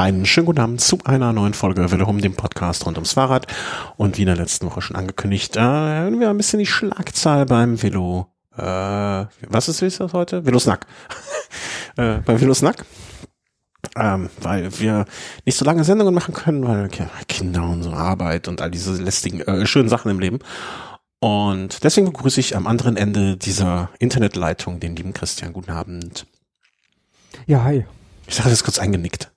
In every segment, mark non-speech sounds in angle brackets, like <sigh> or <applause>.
Einen schönen guten Abend zu einer neuen Folge Wille um dem Podcast rund ums Fahrrad. Und wie in der letzten Woche schon angekündigt, äh, hören wir ein bisschen die Schlagzahl beim Velo. Äh, was ist, ist das heute? Velosnack. <laughs> äh, beim Velosnack. Ähm, weil wir nicht so lange Sendungen machen können, weil Kinder und so Arbeit und all diese lästigen, äh, schönen Sachen im Leben. Und deswegen begrüße ich am anderen Ende dieser Internetleitung den lieben Christian. Guten Abend. Ja, hi. Ich sage das kurz eingenickt.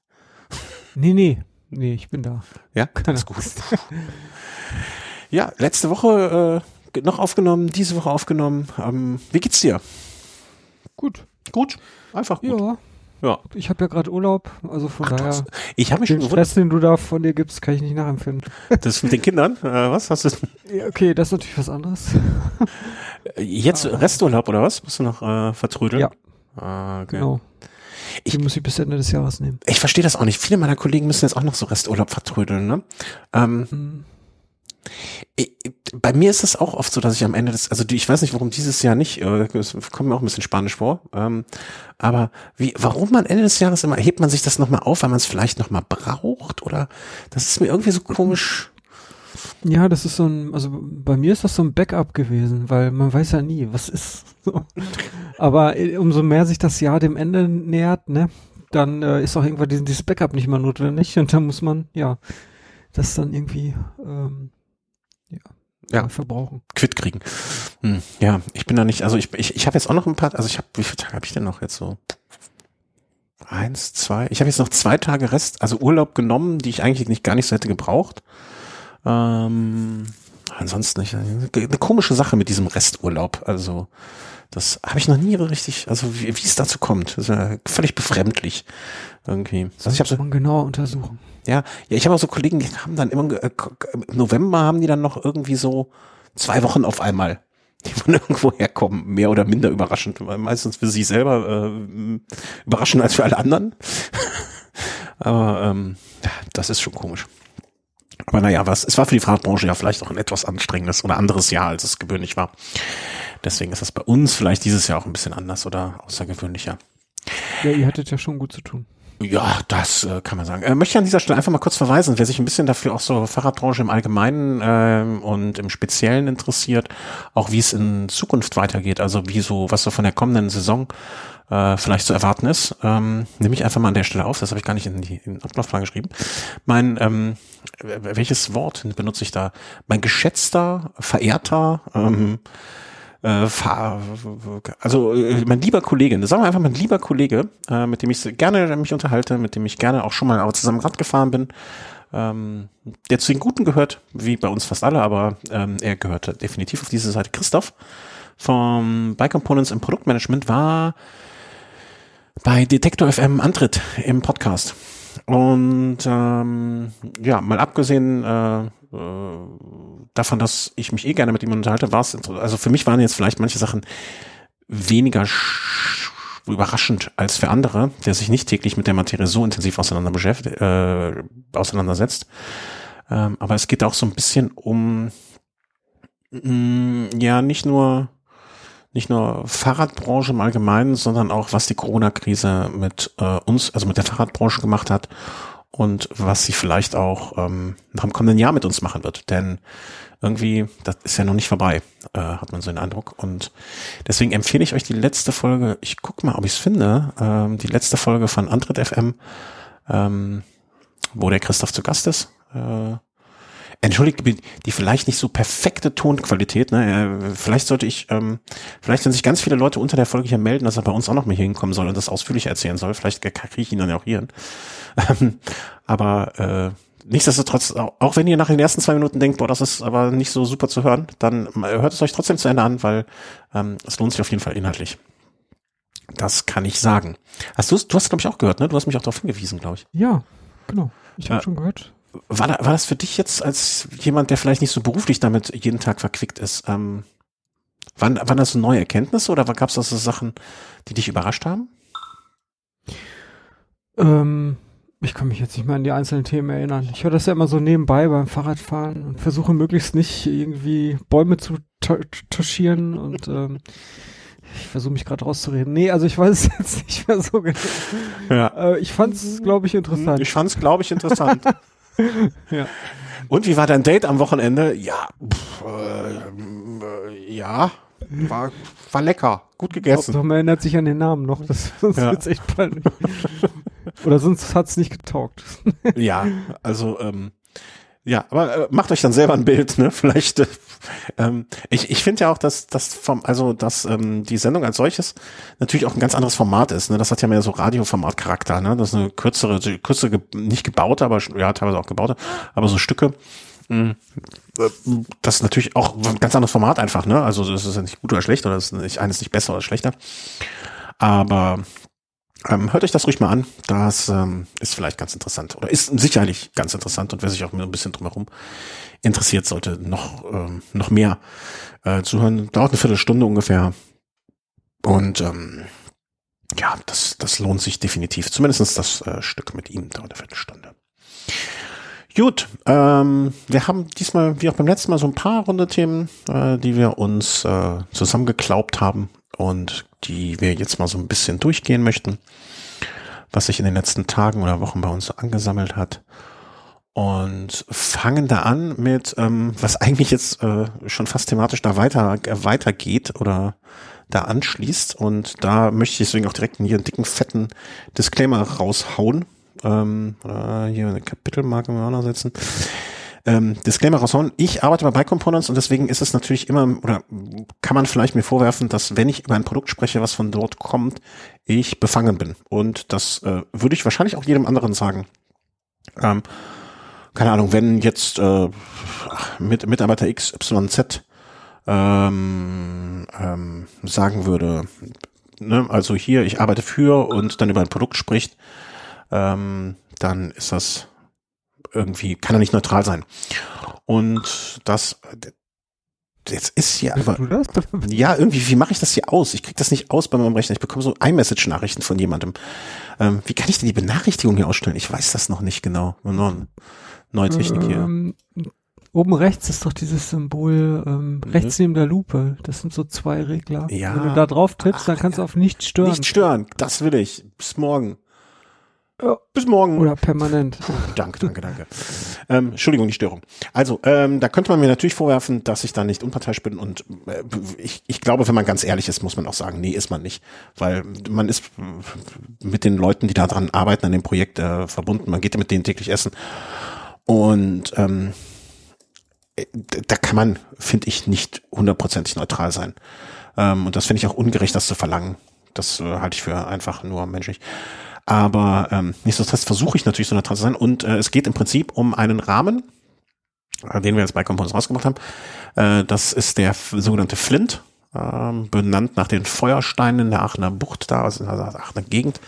Nee, nee. Nee, ich bin da. Ja, <laughs> alles gut. ja, letzte Woche äh, noch aufgenommen, diese Woche aufgenommen. Ähm, wie geht's dir? Gut. Gut? Einfach gut. Ja. Ja. Ich habe ja gerade Urlaub, also von Ach, daher. hast- ich habe mich schon Den gewundert, Stress, den du da von dir gibst, kann ich nicht nachempfinden. das mit den Kindern, äh, was hast du Ja, okay, das ist natürlich was anderes. jetzt Resturlaub oder was? Musst du noch äh, vertrödeln? Ja. Ah, okay. Genau. Ich- muss ich bis Ende des Jahres nehmen. Ich verstehe das auch nicht. Viele meiner Kollegen müssen jetzt auch noch so Resturlaub vertrödeln, ne? Ähm, Hm. ich, bei mir ist es auch oft so, dass ich am Ende des, also die, ich weiß nicht, warum dieses Jahr nicht, äh, es kommt mir auch ein bisschen Spanisch vor, ähm, aber wie, warum am Ende des Jahres immer, hebt man sich das nochmal auf, weil man es vielleicht nochmal braucht oder, das ist mir irgendwie so <clears throat> komisch. Ja, das ist so ein, also bei mir ist das so ein Backup gewesen, weil man weiß ja nie, was ist. So. Aber äh, umso mehr sich das Jahr dem Ende nähert, ne, dann äh, ist auch irgendwann diesen, dieses Backup nicht mehr notwendig und dann muss man, ja, das dann irgendwie ähm, ja, Ja. verbrauchen. quitt kriegen. Hm, ja, ich bin da nicht, also ich, ich, ich habe jetzt auch noch ein paar, also ich habe, wie viele Tage habe ich denn noch jetzt so? Eins, zwei, ich habe jetzt noch zwei Tage Rest, also Urlaub genommen, die ich eigentlich nicht gar nicht so hätte gebraucht. Ähm, ansonsten nicht, eine komische Sache mit diesem Resturlaub, also das habe ich noch nie richtig, also wie, wie es dazu kommt, das ist ja völlig befremdlich irgendwie. Also ich habe so, Muss man genauer untersuchen. ja, ja, ich habe auch so Kollegen, die haben dann immer, äh, im November haben die dann noch irgendwie so zwei Wochen auf einmal, die von <laughs> irgendwo herkommen, mehr oder minder überraschend, weil meistens für sie selber äh, überraschend als für alle anderen. <laughs> Aber ähm, das ist schon komisch. Aber naja, was, es war für die Fahrradbranche ja vielleicht auch ein etwas anstrengendes oder anderes Jahr, als es gewöhnlich war. Deswegen ist das bei uns vielleicht dieses Jahr auch ein bisschen anders oder außergewöhnlicher. Ja, ihr hattet ja schon gut zu tun. Ja, das äh, kann man sagen. Äh, möchte ich an dieser Stelle einfach mal kurz verweisen, wer sich ein bisschen dafür auch so Fahrradbranche im Allgemeinen ähm, und im Speziellen interessiert, auch wie es in Zukunft weitergeht, also wie so, was so von der kommenden Saison äh, vielleicht zu erwarten ist, ähm, nehme ich einfach mal an der Stelle auf, das habe ich gar nicht in, die, in den Ablaufplan geschrieben. Mein, ähm, welches Wort benutze ich da? Mein geschätzter, verehrter, ähm, äh, also äh, mein lieber Kollege, sagen wir einfach mein lieber Kollege, äh, mit dem ich gerne mich unterhalte, mit dem ich gerne auch schon mal aber zusammen Rad gefahren bin, ähm, der zu den Guten gehört, wie bei uns fast alle, aber ähm, er gehörte definitiv auf diese Seite. Christoph vom Bike Components im Produktmanagement war bei Detektor FM Antritt im Podcast. Und ähm, ja, mal abgesehen äh, äh, davon, dass ich mich eh gerne mit ihm unterhalte, war es, also für mich waren jetzt vielleicht manche Sachen weniger sch- überraschend als für andere, der sich nicht täglich mit der Materie so intensiv auseinander äh, auseinandersetzt. Ähm, aber es geht auch so ein bisschen um mh, ja nicht nur nicht nur Fahrradbranche im Allgemeinen, sondern auch was die Corona-Krise mit äh, uns, also mit der Fahrradbranche gemacht hat und was sie vielleicht auch ähm, nach dem kommenden Jahr mit uns machen wird. Denn irgendwie, das ist ja noch nicht vorbei, äh, hat man so den Eindruck. Und deswegen empfehle ich euch die letzte Folge, ich guck mal, ob ich es finde, ähm, die letzte Folge von Antritt FM, ähm, wo der Christoph zu Gast ist. Äh, Entschuldigt die vielleicht nicht so perfekte Tonqualität. Ne? Äh, Vielleicht sollte ich, ähm, vielleicht wenn sich ganz viele Leute unter der Folge hier melden, dass er bei uns auch noch mal hier hinkommen soll und das ausführlich erzählen soll. Vielleicht kriege ich ihn dann ja auch hier hin. Ähm, aber äh, nichtsdestotrotz, auch, wenn ihr nach den ersten zwei Minuten denkt, boah, das ist aber nicht so super zu hören, dann äh, hört es euch trotzdem zu Ende an, weil ähm, es lohnt sich auf jeden Fall inhaltlich. Das kann ich sagen. Hast du Du hast glaube ich auch gehört, ne? Du hast mich auch darauf hingewiesen, glaube ich. Ja, genau. Ich habe Ja. schon gehört. War, da, war das für dich jetzt als jemand, der vielleicht nicht so beruflich damit jeden Tag verquickt ist, ähm, waren, waren das so neue Erkenntnisse oder gab es da so Sachen, die dich überrascht haben? Ähm, ich kann mich jetzt nicht mehr an die einzelnen Themen erinnern. Ich höre das ja immer so nebenbei beim Fahrradfahren und versuche möglichst nicht irgendwie Bäume zu ta- touchieren und ähm, ich versuche mich gerade rauszureden. Nee, also ich weiß es <laughs> jetzt nicht mehr so genau. Ja. Äh, ich fand es, glaube ich, interessant. Ich fand es, glaube ich, interessant. <laughs> ja. Und wie war dein Date am Wochenende? Ja, pff, äh, äh, ja, war, war lecker, gut gegessen. Doch, man erinnert sich an den Namen noch, das, <laughs> sonst ja. echt peinlich. Oder sonst hat's nicht getaugt. ja, also ähm, ja, aber äh, macht euch dann selber ein Bild, ne? <laughs> Vielleicht. Äh, ähm, ich ich finde ja auch, dass das vom, also dass ähm, die Sendung als solches natürlich auch ein ganz anderes Format ist. Ne? Das hat ja mehr so Radioformat-Charakter. Ne? Das ist eine kürzere, kürzere, nicht gebaute, aber ja teilweise auch gebaute, aber so Stücke. Mh, das ist natürlich auch ein ganz anderes Format einfach. Ne? Also das ist ja nicht gut oder schlecht oder das ist nicht eines nicht besser oder schlechter. Aber ähm, hört euch das ruhig mal an. Das ähm, ist vielleicht ganz interessant oder ist sicherlich ganz interessant und wer sich auch ein bisschen drumherum interessiert, sollte noch ähm, noch mehr äh, zuhören. Dauert eine Viertelstunde ungefähr und ähm, ja, das das lohnt sich definitiv. Zumindestens das äh, Stück mit ihm dauert eine Viertelstunde. Gut, ähm, wir haben diesmal, wie auch beim letzten Mal, so ein paar runde Themen, äh, die wir uns äh, zusammengeklaubt haben und die wir jetzt mal so ein bisschen durchgehen möchten, was sich in den letzten Tagen oder Wochen bei uns so angesammelt hat. Und fangen da an mit, ähm, was eigentlich jetzt äh, schon fast thematisch da weiter äh, weitergeht oder da anschließt. Und da möchte ich deswegen auch direkt hier einen dicken, fetten Disclaimer raushauen. Ähm, oder hier eine Kapitelmarke mal setzen ähm, Disclaimer raushauen. Ich arbeite bei Bike und deswegen ist es natürlich immer, oder kann man vielleicht mir vorwerfen, dass wenn ich über ein Produkt spreche, was von dort kommt, ich befangen bin. Und das äh, würde ich wahrscheinlich auch jedem anderen sagen. Ähm, keine Ahnung, wenn jetzt äh, mit Mitarbeiter XYZ ähm, ähm, sagen würde, ne, also hier, ich arbeite für und dann über ein Produkt spricht, ähm, dann ist das irgendwie, kann er nicht neutral sein. Und das, jetzt ist hier aber, <laughs> ja, irgendwie, wie mache ich das hier aus? Ich krieg das nicht aus bei meinem Rechner. Ich bekomme so iMessage-Nachrichten von jemandem. Ähm, wie kann ich denn die Benachrichtigung hier ausstellen? Ich weiß das noch nicht genau. Neue Technik hier. Ähm, oben rechts ist doch dieses Symbol ähm, mhm. rechts neben der Lupe. Das sind so zwei Regler. Ja. Wenn du da drauf tippst, dann kannst du auf nicht stören. Nicht stören, das will ich. Bis morgen. Ja. Bis morgen. Oder permanent. <laughs> danke, danke, danke. ähm, Entschuldigung, die Störung. Also, ähm, da könnte man mir natürlich vorwerfen, dass ich da nicht unparteiisch bin und äh, ich, ich glaube, wenn man ganz ehrlich ist, muss man auch sagen, nee, ist man nicht. Weil man ist mit den Leuten, die da dran arbeiten, an dem Projekt äh, verbunden. Man geht mit denen täglich essen. Und ähm, äh, da kann man, finde ich, nicht hundertprozentig neutral sein. Ähm, und das finde ich auch ungerecht, das zu verlangen. Das äh, halte ich für einfach nur menschlich. Aber ähm, nichtsdestotrotz versuche ich natürlich so neutral zu sein. Und äh, es geht im Prinzip um einen Rahmen, äh, den wir jetzt bei Components rausgemacht haben. Äh, das ist der sogenannte Flint, äh, benannt nach den Feuersteinen der Aachener Bucht, da also in der Aachener Gegend.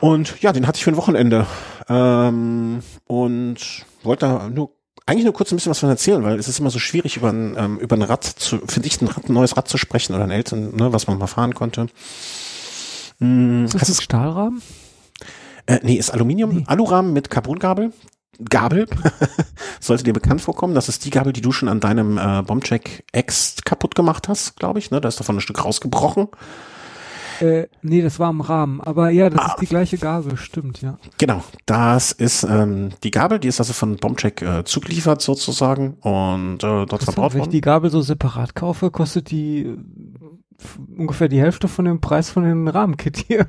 Und ja, den hatte ich für ein Wochenende. Ähm, und wollte nur eigentlich nur kurz ein bisschen was von erzählen, weil es ist immer so schwierig, über ein, ähm, über ein Rad zu, finde ich, ein, Rad, ein neues Rad zu sprechen oder ein älteres, ne, was man mal fahren konnte. Hm, ist das Stahlrahmen? Äh, nee, ist Aluminium, nee. Alurahmen mit Carbongabel. Gabel <laughs> sollte dir bekannt vorkommen. Das ist die Gabel, die du schon an deinem äh, Bombcheck X kaputt gemacht hast, glaube ich. Ne? Da ist davon ein Stück rausgebrochen. Äh, nee, das war im Rahmen. Aber ja, das ah. ist die gleiche Gabel, stimmt, ja. Genau, das ist ähm, die Gabel, die ist also von Bombcheck äh, zugeliefert sozusagen und äh, dort verbraucht worden. Wenn ich die Gabel so separat kaufe, kostet die ungefähr die Hälfte von dem Preis von dem Rahmenkit hier.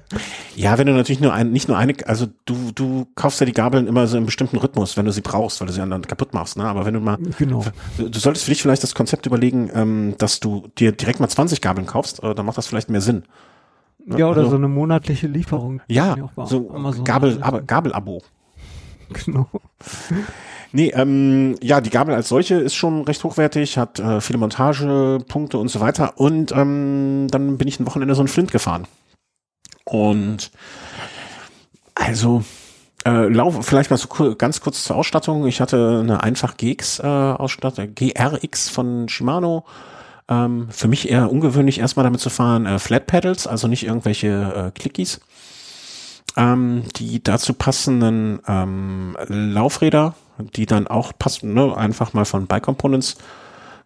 Ja, wenn du natürlich nur ein, nicht nur eine, also du, du kaufst ja die Gabeln immer so im bestimmten Rhythmus, wenn du sie brauchst, weil du sie dann kaputt machst, ne? Aber wenn du mal, genau. du solltest für dich vielleicht das Konzept überlegen, ähm, dass du dir direkt mal 20 Gabeln kaufst, äh, dann macht das vielleicht mehr Sinn. Ne? Ja, oder also, so eine monatliche Lieferung. Ja, so Gabel, Gabelabo. Genau. <laughs> Nee, ähm, ja, die Gabel als solche ist schon recht hochwertig, hat äh, viele Montagepunkte und so weiter. Und ähm, dann bin ich ein Wochenende so ein Flint gefahren. Und also äh, lauf, vielleicht mal so ganz kurz zur Ausstattung. Ich hatte eine einfach GX äh, Ausstattung, GRX von Shimano. Ähm, für mich eher ungewöhnlich, erstmal damit zu fahren, äh, Flat Pedals, also nicht irgendwelche äh, Clickies. Ähm, die dazu passenden ähm, Laufräder die dann auch passen, ne, einfach mal von Bike Components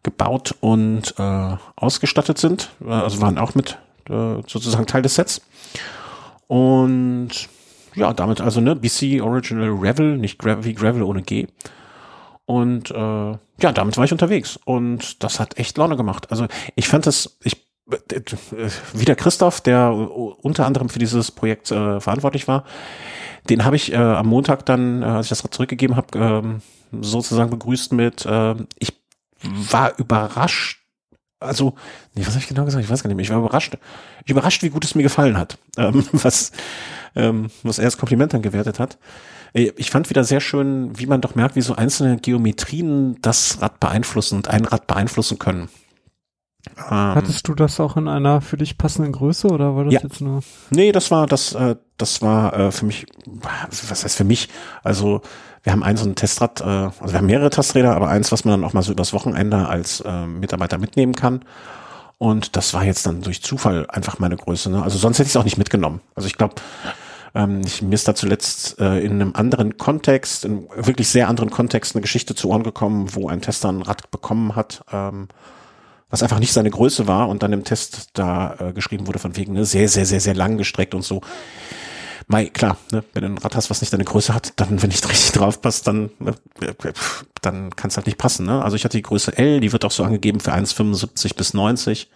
gebaut und äh, ausgestattet sind. Also waren auch mit äh, sozusagen Teil des Sets. Und ja, damit also ne BC Original Revel, nicht Gra wie Gravel ohne G. Und äh, ja, damit war ich unterwegs und das hat echt Laune gemacht. Also ich fand das, ich äh, wieder Christoph, der unter anderem für dieses Projekt äh, verantwortlich war, den habe ich äh, am Montag dann, äh, als ich das zurückgegeben habe, ähm, sozusagen begrüßt mit, äh, ich war überrascht, also, nee, was habe ich genau gesagt? Ich weiß gar nicht mehr. Ich war überrascht. Ich überrascht, wie gut es mir gefallen hat, <laughs> ähm, was, ähm, was er als Kompliment dann gewertet hat. Äh, ich fand wieder sehr schön, wie man doch merkt, wie so einzelne Geometrien das Rad beeinflussen und ein Rad beeinflussen können. Ähm, Hattest du das auch in einer für dich passenden Größe oder war das ja. jetzt nur? Nee, das war das, äh, das war äh, für mich, was heißt für mich? Also wir haben ein so ein Testrad, äh, also wir haben mehrere Testräder, aber eins, was man dann auch mal so übers Wochenende als äh, Mitarbeiter mitnehmen kann. Und das war jetzt dann durch Zufall einfach meine Größe. Ne? Also sonst hätte ich es auch nicht mitgenommen. Also ich glaube, ähm, ich, mir ist da zuletzt äh, in einem anderen Kontext, in wirklich sehr anderen Kontext, eine Geschichte zu Ohren gekommen, wo ein Tester ein Rad bekommen hat. Ähm, was einfach nicht seine Größe war und dann im Test da äh, geschrieben wurde von wegen ne, sehr, sehr, sehr, sehr lang gestreckt und so. Mai, klar, ne, wenn du ein Rad hast, was nicht deine Größe hat, dann, wenn nicht richtig drauf passt, dann, ne, dann kann es halt nicht passen. Ne? Also ich hatte die Größe L, die wird auch so angegeben für 1,75 bis 90.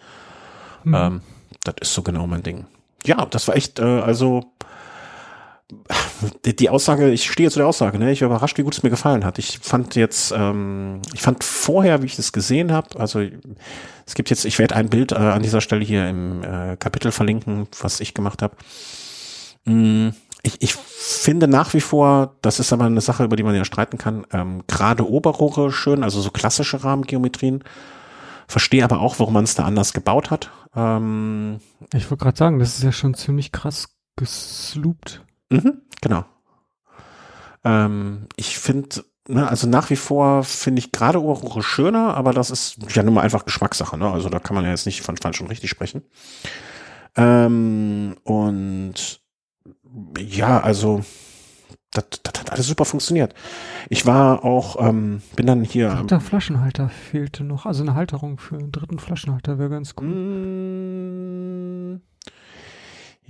Hm. Ähm, das ist so genau mein Ding. Ja, das war echt, äh, also die, die Aussage, ich stehe zu der Aussage, ne? Ich war überrascht, wie gut es mir gefallen hat. Ich fand jetzt, ähm, ich fand vorher, wie ich das gesehen habe, also es gibt jetzt, ich werde ein Bild äh, an dieser Stelle hier im äh, Kapitel verlinken, was ich gemacht habe. Mm, ich, ich finde nach wie vor, das ist aber eine Sache, über die man ja streiten kann, ähm, gerade Oberrohre schön, also so klassische Rahmengeometrien. Verstehe aber auch, warum man es da anders gebaut hat. Ähm, ich wollte gerade sagen, das ist ja schon ziemlich krass gesloopt. Mhm, genau. Ähm, ich finde, ne, also nach wie vor finde ich gerade Ohrrohre schöner, aber das ist ja nun mal einfach Geschmackssache, ne? Also da kann man ja jetzt nicht von falsch und richtig sprechen. Ähm, und ja, also das, das hat alles super funktioniert. Ich war auch, ähm, bin dann hier. Der Flaschenhalter fehlte noch, also eine Halterung für einen dritten Flaschenhalter wäre ganz cool. Mm,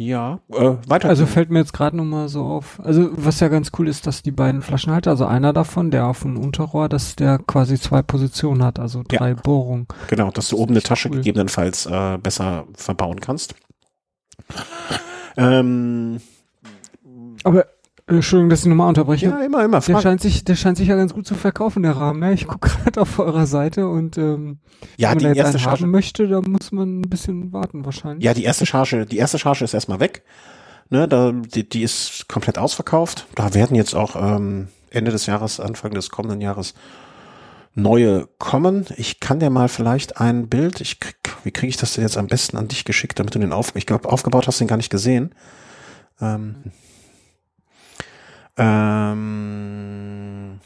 ja, äh, weiter. Also fällt mir jetzt gerade nochmal so auf. Also was ja ganz cool ist, dass die beiden Flaschenhalter, also einer davon, der auf dem Unterrohr, dass der quasi zwei Positionen hat, also drei ja. Bohrungen. Genau, dass du oben eine Tasche cool. gegebenenfalls äh, besser verbauen kannst. Ähm, Aber Entschuldigung, dass ich nochmal unterbreche. Ja, immer, immer. Der scheint sich, der scheint sich ja ganz gut zu verkaufen, der Rahmen. Ne? Ich gucke gerade auf eurer Seite und ähm, ja, wenn die man erste einen Charge haben möchte, da muss man ein bisschen warten wahrscheinlich. Ja, die erste Charge, die erste Charge ist erstmal weg. Ne, da, die, die ist komplett ausverkauft. Da werden jetzt auch ähm, Ende des Jahres, Anfang des kommenden Jahres neue kommen. Ich kann dir mal vielleicht ein Bild, ich krieg, wie kriege ich das denn jetzt am besten an dich geschickt, damit du den auf, ich glaube, aufgebaut hast du den gar nicht gesehen. Ähm, ähm,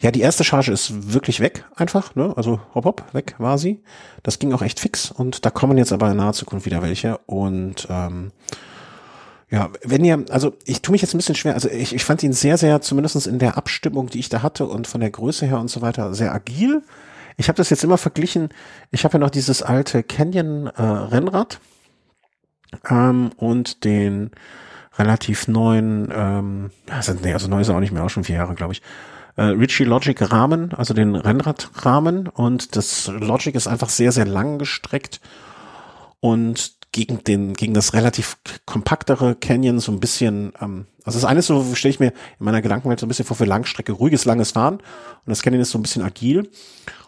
ja, die erste Charge ist wirklich weg, einfach, ne? Also hopp hopp, weg war sie. Das ging auch echt fix und da kommen jetzt aber in naher Zukunft wieder welche. Und ähm, ja, wenn ihr, also ich tue mich jetzt ein bisschen schwer, also ich, ich fand ihn sehr, sehr, zumindestens in der Abstimmung, die ich da hatte und von der Größe her und so weiter, sehr agil. Ich habe das jetzt immer verglichen, ich habe ja noch dieses alte Canyon äh, Rennrad ähm, und den relativ neuen, ähm, also, nee, also neu ist er auch nicht mehr, auch schon vier Jahre, glaube ich. Äh, Ritchie Logic Rahmen, also den Rennradrahmen und das Logic ist einfach sehr, sehr lang gestreckt und gegen den, gegen das relativ kompaktere Canyon so ein bisschen, ähm, also das eine ist so, stelle ich mir in meiner Gedankenwelt so ein bisschen vor für Langstrecke, ruhiges, langes Fahren und das Canyon ist so ein bisschen agil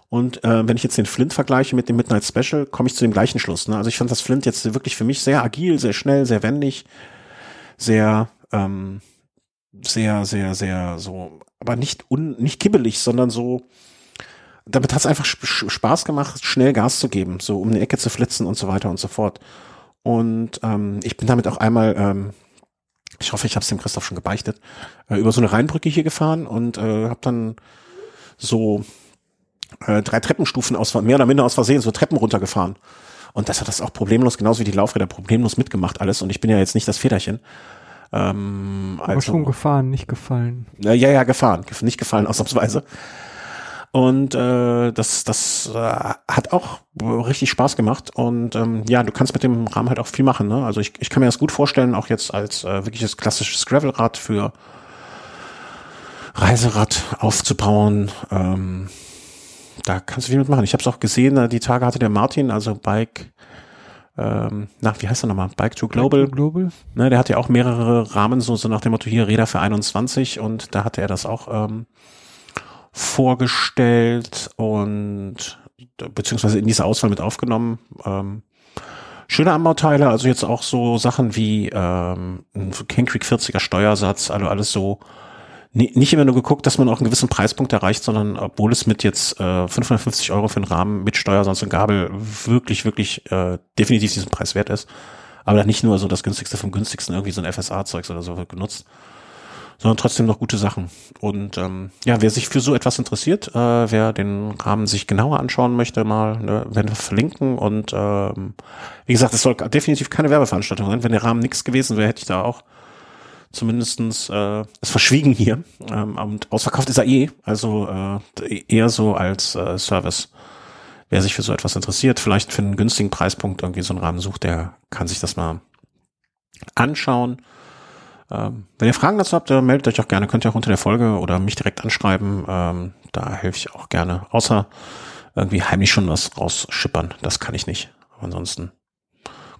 und äh, wenn ich jetzt den Flint vergleiche mit dem Midnight Special, komme ich zu dem gleichen Schluss. Ne? Also ich fand das Flint jetzt wirklich für mich sehr agil, sehr schnell, sehr wendig, sehr, ähm, sehr, sehr, sehr so, aber nicht un, nicht kibbelig, sondern so, damit hat es einfach Spaß gemacht, schnell Gas zu geben, so um eine Ecke zu flitzen und so weiter und so fort. Und ähm, ich bin damit auch einmal, ähm, ich hoffe, ich habe es dem Christoph schon gebeichtet, äh, über so eine Rheinbrücke hier gefahren und äh, habe dann so äh, drei Treppenstufen aus mehr oder minder aus Versehen so Treppen runtergefahren. Und das hat das auch problemlos, genauso wie die Laufräder, problemlos mitgemacht alles. Und ich bin ja jetzt nicht das Federchen. Ähm, Aber also, schon gefahren, nicht gefallen. Ja, ja, gefahren. Nicht gefallen, ausnahmsweise. Und äh, das, das äh, hat auch richtig Spaß gemacht. Und ähm, ja, du kannst mit dem Rahmen halt auch viel machen. Ne? Also ich, ich kann mir das gut vorstellen, auch jetzt als äh, wirkliches klassisches Gravelrad für Reiserad aufzubauen. Ähm, da kannst du viel mitmachen. Ich habe es auch gesehen, äh, die Tage hatte der Martin, also Bike, ähm, na, wie heißt er nochmal? Bike to Global. Bike to Global. Ne, der hat ja auch mehrere Rahmen, so, so nach dem Motto hier Räder für 21 und da hatte er das auch ähm, vorgestellt und beziehungsweise in diese Auswahl mit aufgenommen. Ähm, schöne Anbauteile, also jetzt auch so Sachen wie ähm, ein King Creek 40er Steuersatz, also alles so nicht immer nur geguckt, dass man auch einen gewissen Preispunkt erreicht, sondern obwohl es mit jetzt äh, 550 Euro für einen Rahmen mit Steuersatz und Gabel wirklich, wirklich äh, definitiv diesen Preis wert ist, aber dann nicht nur so das günstigste vom günstigsten irgendwie so ein FSA-Zeugs oder so genutzt, sondern trotzdem noch gute Sachen. Und ähm, ja, wer sich für so etwas interessiert, äh, wer den Rahmen sich genauer anschauen möchte, mal ne, werden wir verlinken. Und ähm, wie gesagt, es soll definitiv keine Werbeveranstaltung sein. Wenn der Rahmen nichts gewesen wäre, hätte ich da auch zumindestens äh, ist verschwiegen hier. Ähm, und ausverkauft ist er eh, also äh, eher so als äh, Service. Wer sich für so etwas interessiert, vielleicht für einen günstigen Preispunkt irgendwie so einen Rahmen sucht, der kann sich das mal anschauen. Ähm, wenn ihr Fragen dazu habt, äh, meldet euch auch gerne, könnt ihr auch unter der Folge oder mich direkt anschreiben. Ähm, da helfe ich auch gerne. Außer irgendwie heimlich schon was rausschippern. Das kann ich nicht. Aber ansonsten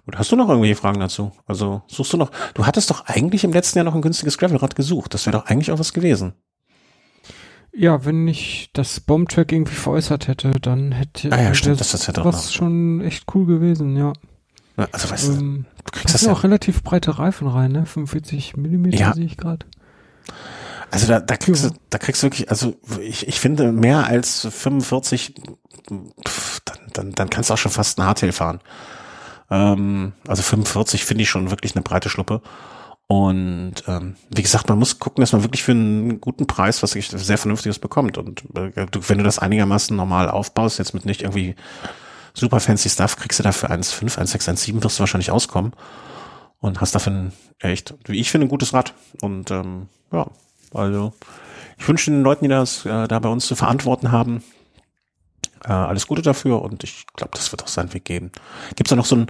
Gut, hast du noch irgendwelche Fragen dazu? Also suchst du noch? Du hattest doch eigentlich im letzten Jahr noch ein günstiges Gravelrad gesucht. Das wäre doch eigentlich auch was gewesen. Ja, wenn ich das Bombtrack irgendwie veräußert hätte, dann hätte ah, ja, stimmt, das, das hätte was schon echt cool gewesen, ja. ja also weißt ähm, du, kriegst das ja auch relativ breite Reifen rein, ne? 45 Millimeter ja. sehe ich gerade. Also da, da kriegst du, da kriegst du wirklich, also ich, ich finde mehr als 45, pff, dann, dann, dann kannst du auch schon fast ein Hardtail fahren. Ähm, also 45 finde ich schon wirklich eine breite Schluppe. Und ähm, wie gesagt, man muss gucken, dass man wirklich für einen guten Preis was sehr Vernünftiges bekommt. Und äh, du, wenn du das einigermaßen normal aufbaust, jetzt mit nicht irgendwie super fancy Stuff, kriegst du dafür 1,5, 1,6, 1,7 wirst du wahrscheinlich auskommen. Und hast dafür ein echt, wie ich finde, ein gutes Rad. Und ähm, ja, also ich wünsche den Leuten, die das äh, da bei uns zu verantworten haben, äh, alles Gute dafür und ich glaube, das wird auch seinen Weg geben. Gibt es da noch so ein,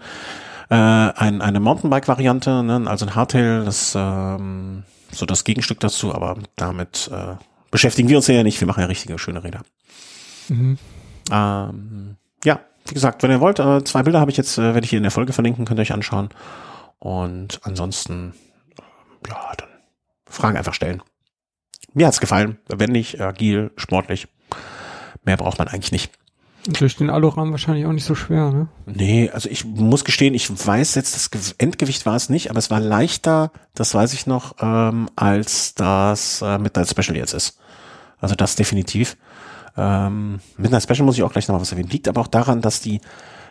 äh, ein, eine Mountainbike-Variante, ne? also ein Hardtail, das ähm, so das Gegenstück dazu, aber damit äh, beschäftigen wir uns ja nicht. Wir machen ja richtige schöne Räder. Mhm. Ähm, ja, wie gesagt, wenn ihr wollt, äh, zwei Bilder habe ich jetzt, äh, werde ich hier in der Folge verlinken, könnt ihr euch anschauen. Und ansonsten, äh, ja, dann Fragen einfach stellen. Mir hat's gefallen, wendig, agil, sportlich. Mehr braucht man eigentlich nicht. Durch den Alurahmen wahrscheinlich auch nicht so schwer, ne? Nee, also ich muss gestehen, ich weiß jetzt, das Endgewicht war es nicht, aber es war leichter, das weiß ich noch, ähm, als das äh, Midnight Special jetzt ist. Also das definitiv. Ähm, Midnight Special muss ich auch gleich noch mal was erwähnen. Liegt aber auch daran, dass die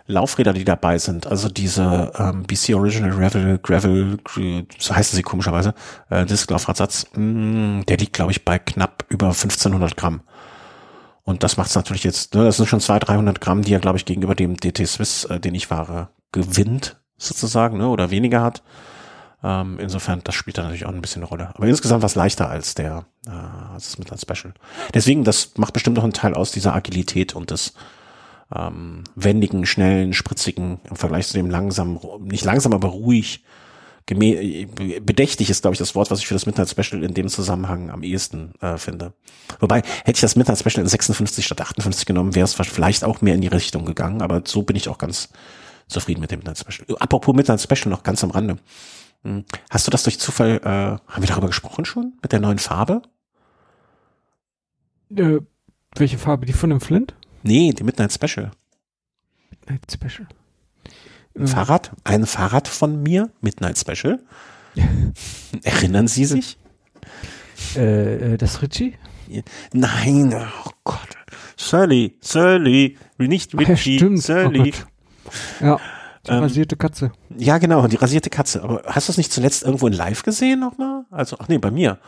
Laufräder, die dabei sind, also diese ähm, BC Original Gravel, Gravel, so heißen sie komischerweise, äh, Disc-Laufradsatz, mm, der liegt, glaube ich, bei knapp über 1500 Gramm. Und das macht es natürlich jetzt, ne, das sind schon 200, 300 Gramm, die er, glaube ich, gegenüber dem DT Swiss, äh, den ich fahre, gewinnt, sozusagen, ne, oder weniger hat. Ähm, insofern, das spielt da natürlich auch ein bisschen eine Rolle. Aber insgesamt war es leichter als der, äh, als das Midnight Special. Deswegen, das macht bestimmt noch einen Teil aus dieser Agilität und des ähm, wendigen, schnellen, spritzigen im Vergleich zu dem langsam, nicht langsam, aber ruhig bedächtig ist, glaube ich, das Wort, was ich für das Midnight Special in dem Zusammenhang am ehesten äh, finde. Wobei, hätte ich das Midnight Special in 56 statt 58 genommen, wäre es vielleicht auch mehr in die Richtung gegangen, aber so bin ich auch ganz zufrieden mit dem Midnight Special. Apropos Midnight Special noch ganz am Rande. Hm, hast du das durch Zufall, äh, haben wir darüber gesprochen schon? Mit der neuen Farbe? Äh, welche Farbe? Die von dem Flint? Nee, die Midnight Special. Midnight Special. Ein Fahrrad, ein Fahrrad von mir, Midnight Special. <laughs> Erinnern Sie sich? Äh, äh, das Ritchie? Nein, oh Gott. Surly, Surly, nicht Ritchie, ja, Surly. Oh ja, die ähm, rasierte Katze. Ja, genau, die rasierte Katze. Aber hast du es nicht zuletzt irgendwo in live gesehen nochmal? Also, ach nee, bei mir.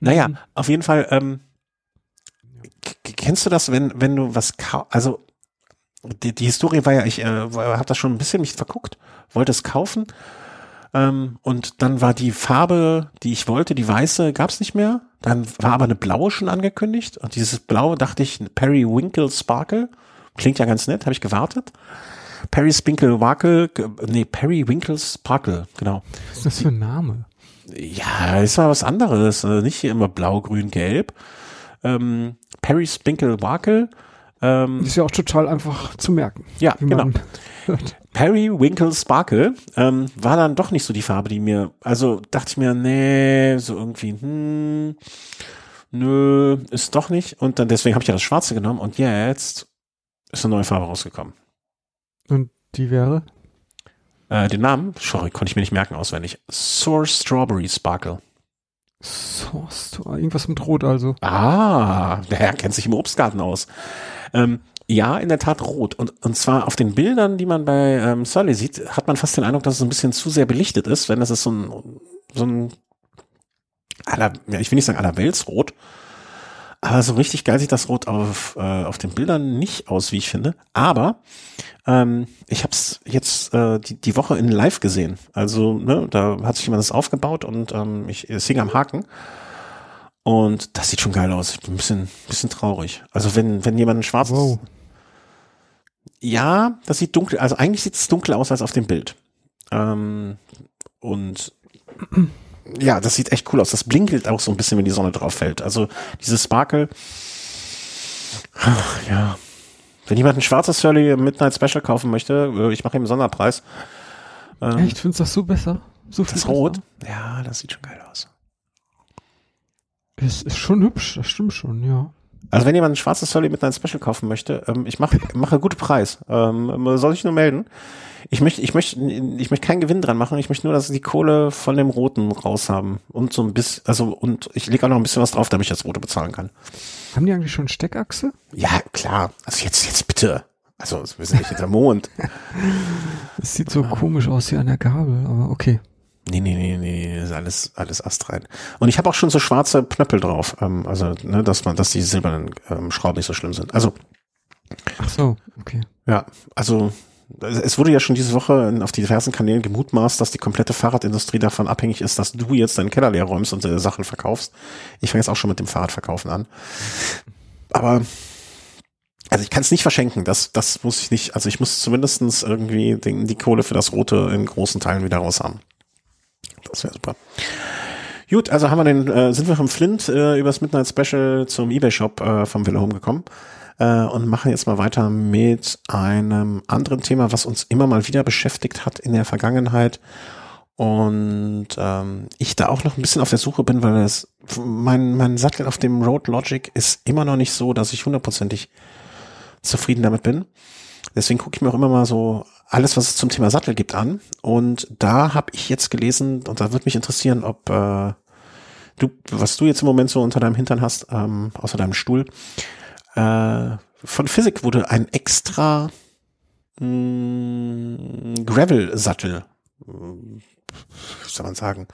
Naja, mhm. auf jeden Fall, ähm, kennst du das, wenn, wenn du was also die, die Historie war ja, ich äh, habe das schon ein bisschen mich verguckt, wollte es kaufen, Ähm, und dann war die Farbe, die ich wollte, die weiße, gab's nicht mehr. Dann war aber eine blaue schon angekündigt. Und dieses blaue dachte ich, Periwinkle Sparkle. Klingt ja ganz nett, habe ich gewartet. Perry Spinkle Wackle, nee, Perry Winkle Sparkle, genau. Was ist das für ein Name? Ja, ist mal was anderes. äh, Nicht hier immer blau, grün, gelb. Ähm, Perry Spinkle Wackle. Ähm, Ist ja auch total einfach zu merken. ja, genau. <laughs> Perry Winkle Sparkle ähm, war dann doch nicht so die Farbe, die mir, also dachte ich mir, nee, so irgendwie, hm, nö, ist doch nicht. Und dann deswegen habe ich ja das Schwarze genommen und jetzt ist eine neue Farbe rausgekommen. Und die wäre? Äh, den Namen, sorry, konnte ich mir nicht merken auswendig. Source Strawberry Sparkle. Source, irgendwas mit Rot also. Ah, <laughs> der Herr kennt sich im Obstgarten aus. Ähm, ja, in der Tat rot. Und, und zwar auf den Bildern, die man bei ähm, Surly sieht, hat man fast den Eindruck, dass es ein bisschen zu sehr belichtet ist, wenn das ist so ein, so ein aller, ja, ich will nicht sagen allerweltsrot, aber so richtig geil sieht das Rot auf, äh, auf den Bildern nicht aus, wie ich finde. Aber ähm, ich habe es jetzt äh, die, die Woche in Live gesehen. Also ne, da hat sich jemand das aufgebaut und ähm, ich es hing am Haken. Und das sieht schon geil aus. Ein bisschen, bisschen traurig. Also wenn, wenn jemand ein schwarzes. Wow. Ja, das sieht dunkel, also eigentlich sieht es dunkler aus als auf dem Bild. Ähm, und <clears throat> ja, das sieht echt cool aus. Das blinkelt auch so ein bisschen, wenn die Sonne drauf fällt. Also dieses Sparkle. Ach, ja. Wenn jemand ein schwarzes Surly Midnight Special kaufen möchte, äh, ich mache ihm einen Sonderpreis. Ähm, Echt, findest du das so besser? So viel Das Rot? Ja, das sieht schon geil aus. Es ist schon hübsch, das stimmt schon, ja. Also wenn jemand ein schwarzes Surly Midnight Special kaufen möchte, ähm, ich <laughs> mache mache gute Preis. Ähm, soll ich nur melden? Ich möchte, ich möchte, ich möchte keinen Gewinn dran machen. Ich möchte nur, dass sie die Kohle von dem Roten raus haben und so ein bisschen, also und ich lege auch noch ein bisschen was drauf, damit ich das Rote bezahlen kann. Haben die eigentlich schon Steckachse? Ja, klar. Also jetzt, jetzt bitte. Also wir sind nicht hinter Mond. <laughs> Es sieht so komisch aus hier an der Gabel, aber okay. Nee, nee, nee, nee, ist alles, alles astrein. Und ich habe auch schon so schwarze Knöppel drauf. Ähm, also, ne, dass man, dass die silbernen ähm, Schrauben nicht so schlimm sind. Also, Ach so, okay. ja, also es wurde ja schon diese Woche auf diversen Kanälen gemutmaßt, dass die komplette Fahrradindustrie davon abhängig ist, dass du jetzt deinen Keller leer räumst und äh, Sachen verkaufst. Ich fange jetzt auch schon mit dem Fahrradverkaufen an. Aber also ich kann es nicht verschenken, das, das muss ich nicht, also ich muss zumindestens irgendwie den, die Kohle für das Rote in großen Teilen wieder raus haben. Das wäre super. Gut, also haben wir den, äh, sind wir vom Flint äh, übers Midnight Special zum Ebay-Shop äh, vom Villa Home gekommen äh, und machen jetzt mal weiter mit einem anderen Thema, was uns immer mal wieder beschäftigt hat in der Vergangenheit und ähm, ich da auch noch ein bisschen auf der Suche bin, weil es mein, mein Sattel auf dem Road Logic ist immer noch nicht so, dass ich hundertprozentig zufrieden damit bin. Deswegen gucke ich mir auch immer mal so alles, was es zum Thema Sattel gibt, an. Und da habe ich jetzt gelesen, und da würde mich interessieren, ob äh, du, was du jetzt im Moment so unter deinem Hintern hast, ähm, außer deinem Stuhl, äh, von Physik wurde ein extra mh, Gravel-Sattel, äh, soll man sagen,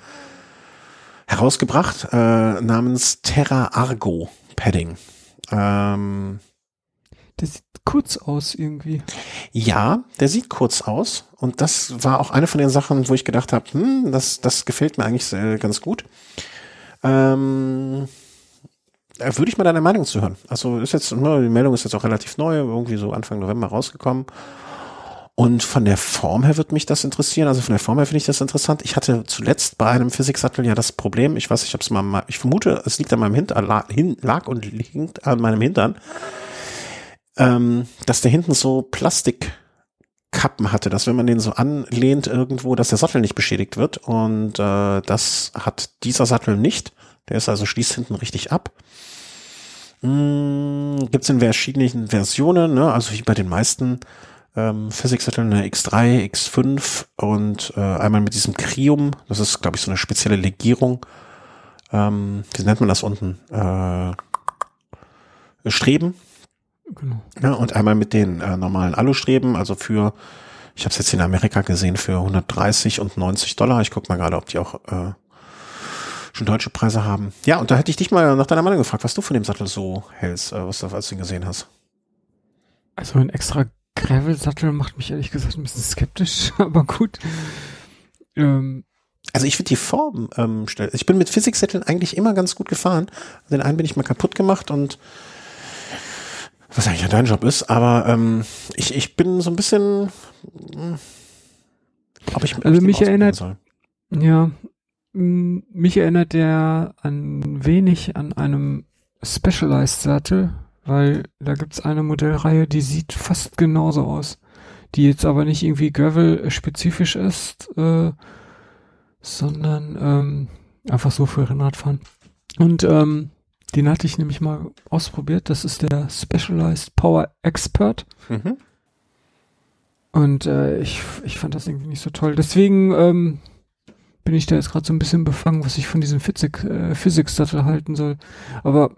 herausgebracht, äh, namens Terra Argo Padding. Ähm, Das kurz aus irgendwie. ja, der sieht kurz aus und das war auch eine von den Sachen, wo ich gedacht habe, hm, das, das gefällt mir eigentlich sehr, ganz gut. Ähm, da würde ich mal deine Meinung zu hören. Also ist jetzt, ne, die Meldung ist jetzt auch relativ neu, irgendwie so Anfang November rausgekommen. Und von der Form her wird mich das interessieren. Also von der Form her finde ich das interessant. Ich hatte zuletzt bei einem Physiksattel ja das Problem, ich weiß, ich habe es mal, ich vermute, es liegt an meinem Hintern, la- hin, lag und liegt an meinem Hintern, ähm, dass der hinten so Plastikkappen hatte, dass wenn man den so anlehnt irgendwo, dass der Sattel nicht beschädigt wird. Und äh, das hat dieser Sattel nicht. Der ist also schließt hinten richtig ab. Mm, Gibt es in verschiedenen Versionen, ne? also wie bei den meisten ähm, Physiksatteln eine X3, X5 und äh, einmal mit diesem Krium, das ist, glaube ich, so eine spezielle Legierung. Ähm, wie nennt man das unten? Äh, Streben. Genau. Ja, und einmal mit den äh, normalen Alustreben, also für, ich habe es jetzt in Amerika gesehen, für 130 und 90 Dollar. Ich guck mal gerade, ob die auch äh, schon deutsche Preise haben. Ja, und da hätte ich dich mal nach deiner Meinung gefragt, was du von dem Sattel so hältst, äh, was du, als du ihn gesehen hast. Also ein extra Gravel-Sattel macht mich ehrlich gesagt ein bisschen skeptisch, <laughs> aber gut. Ähm, Also ich finde die Form ähm, schnell. Ich bin mit Physiksätteln eigentlich immer ganz gut gefahren. Den einen bin ich mal kaputt gemacht und was eigentlich ja dein Job ist, aber ähm, ich, ich bin so ein bisschen, hm, ob ich, ob Also ich mich erinnert- soll. Ja, m, mich erinnert der ein wenig an einem Specialized Sattel, weil da gibt's eine Modellreihe, die sieht fast genauso aus, die jetzt aber nicht irgendwie Gravel-spezifisch ist, äh, sondern ähm, einfach so für Rennradfahren. Und ähm, den hatte ich nämlich mal ausprobiert. Das ist der Specialized Power Expert. Mhm. Und äh, ich, ich fand das irgendwie nicht so toll. Deswegen ähm, bin ich da jetzt gerade so ein bisschen befangen, was ich von diesem Physik, äh, Physics-Sattel halten soll. Aber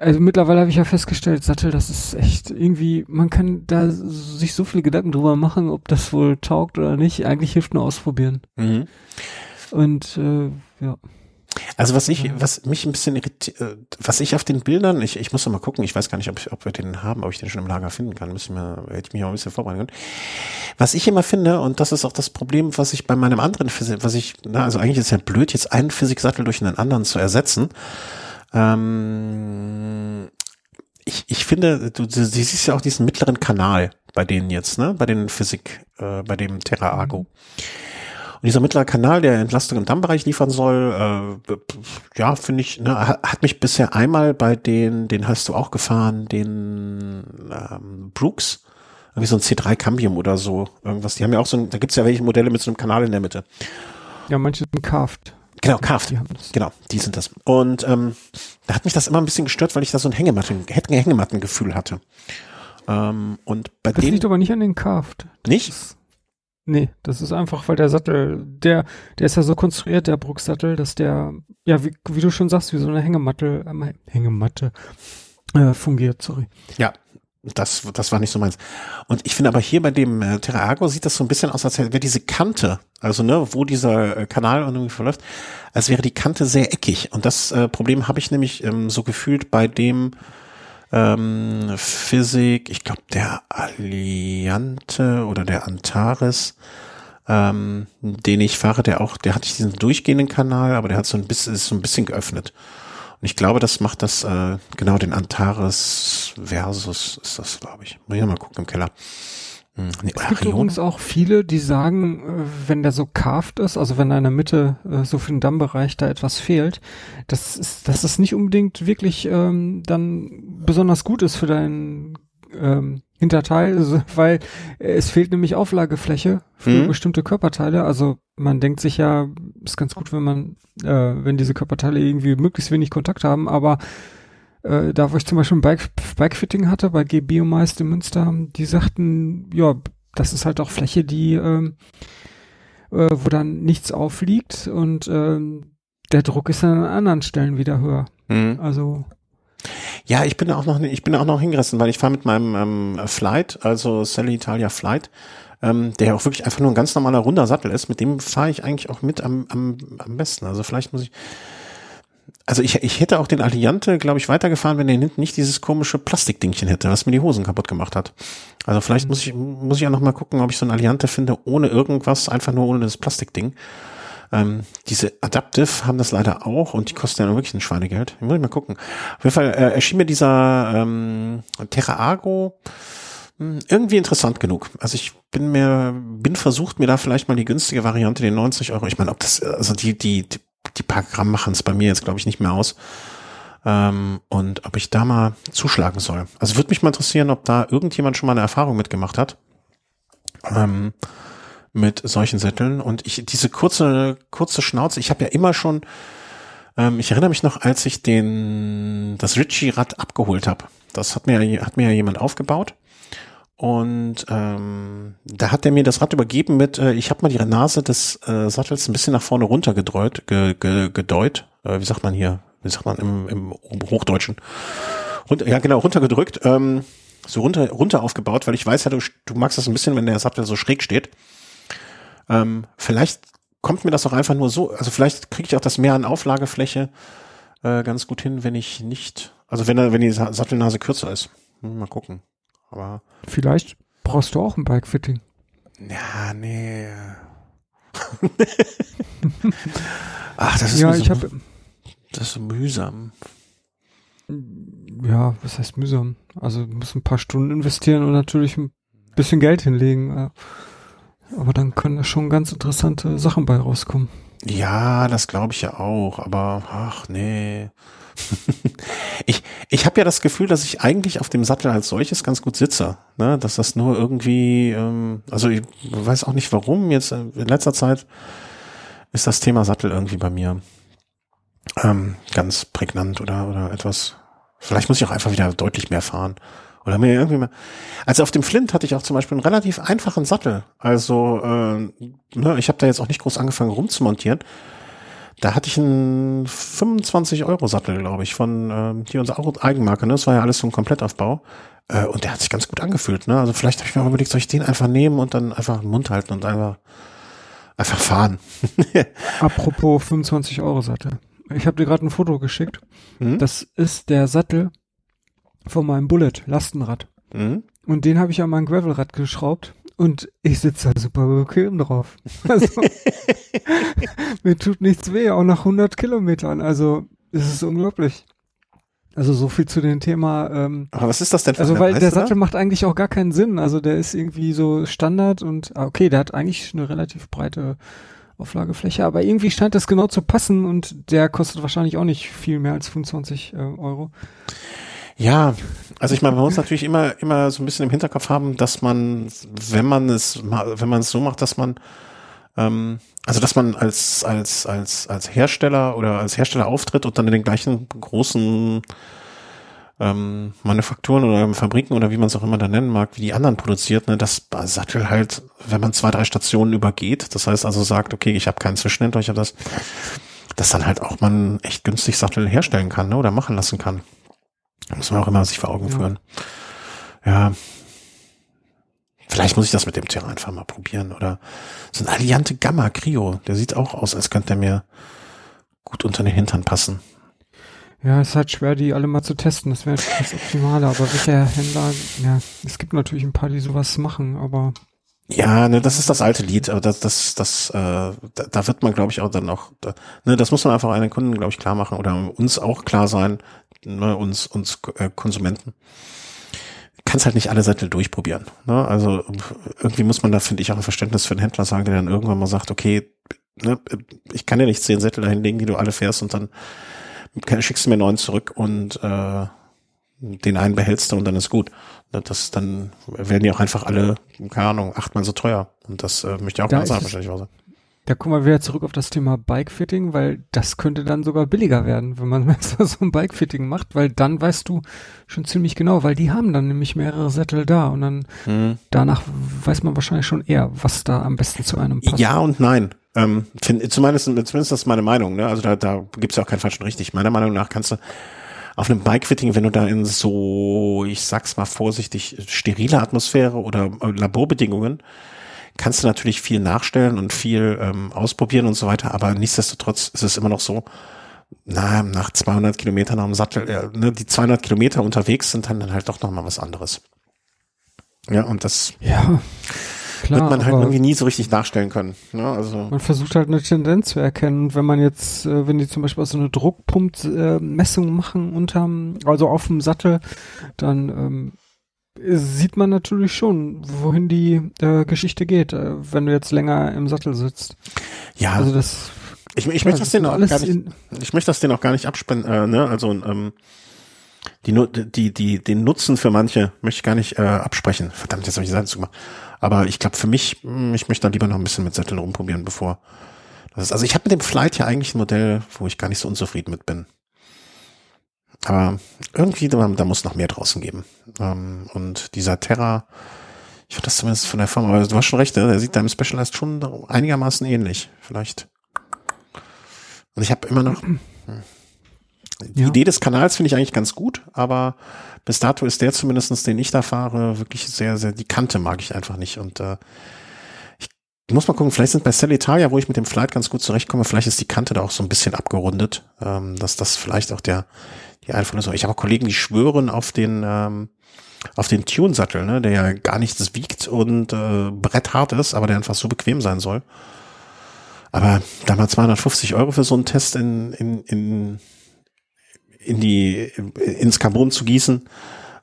also mittlerweile habe ich ja festgestellt, Sattel, das ist echt irgendwie, man kann da sich so viele Gedanken drüber machen, ob das wohl taugt oder nicht. Eigentlich hilft nur ausprobieren. Mhm. Und äh, ja. Also was ich, was mich ein bisschen irritiert, äh, was ich auf den Bildern, ich, ich muss noch mal gucken, ich weiß gar nicht, ob, ich, ob wir den haben, ob ich den schon im Lager finden kann, müssen wir, hätte ich mich auch ein bisschen vorbereiten können. Was ich immer finde, und das ist auch das Problem, was ich bei meinem anderen Physik, was ich, na, also eigentlich ist ja blöd, jetzt einen Physiksattel durch einen anderen zu ersetzen. Ähm, ich, ich finde, du, du siehst ja auch diesen mittleren Kanal bei denen jetzt, ne, bei den Physik, äh, bei dem Terra Argo. Und dieser mittlere Kanal, der Entlastung im Dammbereich liefern soll, äh, ja, finde ich, ne, hat mich bisher einmal bei den, den hast du auch gefahren, den ähm, Brooks, irgendwie so ein C3 Cambium oder so, irgendwas. Die haben ja auch so ein, da gibt's ja welche Modelle mit so einem Kanal in der Mitte. Ja, manche sind carved. Genau, das. Genau, die sind das. Und ähm, da hat mich das immer ein bisschen gestört, weil ich da so ein Hängematten, Hängemattengefühl hatte. Ähm, und bei Das denen liegt aber nicht an den carved. nicht. Das, nee, das ist einfach, weil der Sattel, der, der ist ja so konstruiert, der Bruchsattel, dass der, ja, wie, wie du schon sagst, wie so eine Hängematte, ähm, Hängematte äh, fungiert, sorry. Ja, das, das war nicht so meins. Und ich finde aber hier bei dem äh, Terra Argo sieht das so ein bisschen aus, als wäre diese Kante, also ne, wo dieser äh, Kanal irgendwie verläuft, als wäre die Kante sehr eckig. Und das äh, Problem habe ich nämlich ähm, so gefühlt bei dem ähm, Physik, ich glaube der Alliante oder der Antares, ähm, den ich fahre, der auch, der hat nicht diesen durchgehenden Kanal, aber der hat so ein bisschen, ist so ein bisschen geöffnet. Und ich glaube, das macht das, äh, genau den Antares Versus ist das, glaube ich. Muss ich mal gucken im Keller. Hm, nee, Es gibt übrigens auch viele, die sagen, äh, wenn der so carved ist, also wenn da in der Mitte äh, so für den Dammbereich da etwas fehlt, das ist, dass es nicht unbedingt wirklich ähm, dann besonders gut ist für dein ähm, Hinterteil, <laughs> also, weil es fehlt nämlich Auflagefläche für Mhm. bestimmte Körperteile. Also man denkt sich ja, ist ganz gut, wenn man, äh, wenn diese Körperteile irgendwie möglichst wenig Kontakt haben, aber äh, da wo ich zum Beispiel ein Bike, Bikefitting hatte bei G Biomeist in Münster, die sagten, ja, das ist halt auch Fläche, die, ähm, äh, wo dann nichts aufliegt und ähm, der Druck ist dann an anderen Stellen wieder höher. Hm. Also Ja, ich bin auch noch, ich bin auch noch hingerissen, weil ich fahre mit meinem ähm, Flight, also Sally Italia Flight, ähm, der ja auch wirklich einfach nur ein ganz normaler runder Sattel ist. Mit dem fahre ich eigentlich auch mit am, am, am besten. Also vielleicht muss ich, also ich, ich hätte auch den Alliante, glaube ich, weitergefahren, wenn der hinten nicht dieses komische Plastikdingchen hätte, was mir die Hosen kaputt gemacht hat. Also vielleicht muss ich, muss ich auch noch mal gucken, ob ich so ein Alliante finde, ohne irgendwas, einfach nur ohne das Plastikding. Ähm, diese Adaptive haben das leider auch und die kosten ja wirklich ein Schweinegeld. Muss ich mal gucken. Auf jeden Fall äh, erschien mir dieser ähm, Terra Argo mh, irgendwie interessant genug. Also ich bin mir, bin versucht, mir da vielleicht mal die günstige Variante, den 90 Euro. Ich meine, ob das, also die, die, die, die paar Gramm machen es bei mir jetzt, glaube ich, nicht mehr aus. Ähm, und ob ich da mal zuschlagen soll. Also würde mich mal interessieren, ob da irgendjemand schon mal eine Erfahrung mitgemacht hat. Ähm, mit solchen Sätteln und ich diese kurze kurze Schnauze, ich habe ja immer schon ähm, ich erinnere mich noch, als ich den das Ritchie Rad abgeholt habe. Das hat mir hat mir ja jemand aufgebaut und ähm, da hat er mir das Rad übergeben mit äh, ich habe mal die Nase des äh, Sattels ein bisschen nach vorne runter gedreut, ge, ge, gedeut, äh, wie sagt man hier, wie sagt man im, im Hochdeutschen? Runter, ja genau, runtergedrückt, ähm, so runter runter aufgebaut, weil ich weiß ja, du, du magst das ein bisschen, wenn der Sattel so schräg steht. Ähm, vielleicht kommt mir das auch einfach nur so, also vielleicht kriege ich auch das mehr an Auflagefläche äh, ganz gut hin, wenn ich nicht, also wenn wenn die Sa- Sattelnase kürzer ist. Mal gucken. Aber vielleicht brauchst du auch ein Bikefitting. ja, nee. <laughs> Ach, das ist ja, ich habe das ist so mühsam. ja, was heißt mühsam? Also du musst ein paar Stunden investieren und natürlich ein bisschen Geld hinlegen. Aber dann können da schon ganz interessante Sachen bei rauskommen. Ja, das glaube ich ja auch, aber ach nee. <laughs> ich ich habe ja das Gefühl, dass ich eigentlich auf dem Sattel als solches ganz gut sitze. Ne? Dass das nur irgendwie, ähm, also ich weiß auch nicht warum, jetzt äh, in letzter Zeit ist das Thema Sattel irgendwie bei mir ähm, ganz prägnant oder, oder etwas. Vielleicht muss ich auch einfach wieder deutlich mehr fahren. Oder mir irgendwie mal. Also auf dem Flint hatte ich auch zum Beispiel einen relativ einfachen Sattel. Also äh, ne, ich habe da jetzt auch nicht groß angefangen rumzumontieren. Da hatte ich einen 25 Euro Sattel, glaube ich, von ähm, hier unserer Eigenmarke. Ne? Das war ja alles so ein Komplettaufbau. Äh, und der hat sich ganz gut angefühlt. Ne? Also vielleicht habe ich mir auch überlegt, soll ich den einfach nehmen und dann einfach den Mund halten und einfach einfach fahren. <laughs> Apropos 25 Euro Sattel. Ich habe dir gerade ein Foto geschickt. Hm? Das ist der Sattel von meinem Bullet Lastenrad. Mhm. Und den habe ich an mein Gravelrad geschraubt und ich sitze da super bequem drauf. Also, <laughs> mir tut nichts weh, auch nach 100 Kilometern. Also es ist unglaublich. Also so viel zu dem Thema. Ähm, Aber was ist das denn für also weil Weißt der? Sattel macht eigentlich auch gar keinen Sinn. Also der ist irgendwie so Standard und ah, okay, der hat eigentlich eine relativ breite Auflagefläche, aber irgendwie scheint das genau zu passen und der kostet wahrscheinlich auch nicht viel mehr als 25 äh, Euro. Ja, also ich meine, man muss natürlich immer, immer so ein bisschen im Hinterkopf haben, dass man, wenn man es, wenn man es so macht, dass man, ähm, also dass man als, als, als, als Hersteller oder als Hersteller auftritt und dann in den gleichen großen ähm, Manufakturen oder Fabriken oder wie man es auch immer da nennen mag, wie die anderen produziert, ne, das Sattel halt, wenn man zwei, drei Stationen übergeht, das heißt also sagt, okay, ich habe keinen Zwischenhändler, ich habe das, dass dann halt auch man echt günstig Sattel herstellen kann, ne, oder machen lassen kann. Muss man auch immer sich vor Augen Ja. führen. Ja. Vielleicht muss ich das mit dem Terrain einfach mal probieren. Oder so ein Alliante Gamma Cryo, der sieht auch aus, als könnte der mir gut unter den Hintern passen. Ja, ist halt schwer, die alle mal zu testen. Das wäre das Optimale. Aber welcher Händler, ja, es gibt natürlich ein paar, die sowas machen, aber Ja, ne, das ist das alte Lied, aber das, das, das, äh, da, da wird man, glaube ich, auch dann auch, da, ne, das muss man einfach einen Kunden, glaube ich, klar machen oder uns auch klar sein, ne, uns, uns äh, Konsumenten. Kannst halt nicht alle Sättel durchprobieren. Ne? Also irgendwie muss man da, finde ich, auch ein Verständnis für den Händler sagen, der dann irgendwann mal sagt, okay, ne, ich kann dir nicht zehn Sättel dahin legen, die du alle fährst und dann schickst du mir neun zurück und äh, den einen behältst du und dann ist gut. Das dann werden die auch einfach alle, keine Ahnung, achtmal so teuer. Und das äh, möchte ich auch Da ganz sagen, es- wahrscheinlich auch sagen. da kommen wir wieder zurück auf das Thema Bikefitting, weil das könnte dann sogar billiger werden, wenn man <laughs> so ein Bikefitting macht, weil dann weißt du schon ziemlich genau, weil die haben dann nämlich mehrere Sättel da und dann Hm. danach weiß man wahrscheinlich schon eher, was da am besten zu einem passt. Ja und nein. Ähm, find, zumindest, zumindest das ist meine Meinung. Ne? Also da, da gibt's ja auch kein falsch und richtig. Meiner Meinung nach kannst du auf einem Bikefitting, wenn du da in so, ich sag's mal vorsichtig, sterile Atmosphäre oder äh, Laborbedingungen, kannst du natürlich viel nachstellen und viel ähm, ausprobieren und so weiter, aber nichtsdestotrotz ist es immer noch so, na, nach 200 Kilometern am Sattel, äh, ne, die 200 Kilometer unterwegs sind dann, dann halt doch nochmal was anderes. Ja, und das Ja, klar. wird man halt irgendwie nie so richtig nachstellen können. Ne? Also, man versucht halt eine Tendenz zu erkennen. Wenn man jetzt, äh, wenn die zum Beispiel so eine Druckpunktmessung machen unterm, also auf dem Sattel, dann ähm, sieht man natürlich schon, wohin die äh, Geschichte geht, äh, wenn du jetzt länger im Sattel sitzt. ja, Also das, ich, ich klar, möchte das denen auch gar nicht, ich möchte das denen auch gar nicht abspenden, äh, ne? Also ähm, die, die, die, den Nutzen für manche möchte ich gar nicht äh, absprechen. Verdammt, jetzt habe ich die Seite zugemacht. Aber ich glaube für mich, mh, ich möchte da lieber noch ein bisschen mit Sätteln rumprobieren, bevor. Das ist, also ich habe mit dem Flight ja eigentlich ein Modell, wo ich gar nicht so unzufrieden mit bin. Aber irgendwie, da, muss noch mehr draußen geben. Ähm, und dieser Terra, ich finde das zumindest von der Form, aber du hast schon recht, ne? der sieht deinem Specialized schon einigermaßen ähnlich. Vielleicht. Und ich habe immer noch. hm. Die Ja. Idee des Kanals finde ich eigentlich ganz gut, aber bis dato ist der zumindestens, den ich da fahre, wirklich sehr, sehr, die Kante mag ich einfach nicht. Und äh, ich muss mal gucken, vielleicht sind bei Cell Italia, wo ich mit dem Flight ganz gut zurechtkomme, vielleicht ist die Kante da auch so ein bisschen abgerundet, ähm, dass das vielleicht auch der die Einfluss ist. Ich habe auch Kollegen, die schwören auf den ähm, auf den Tune-Sattel, ne, der ja gar nichts wiegt und äh, bretthart ist, aber der einfach so bequem sein soll. Aber da mal 250 Euro für so einen Test in, in, in, in die, ins Carbon zu gießen,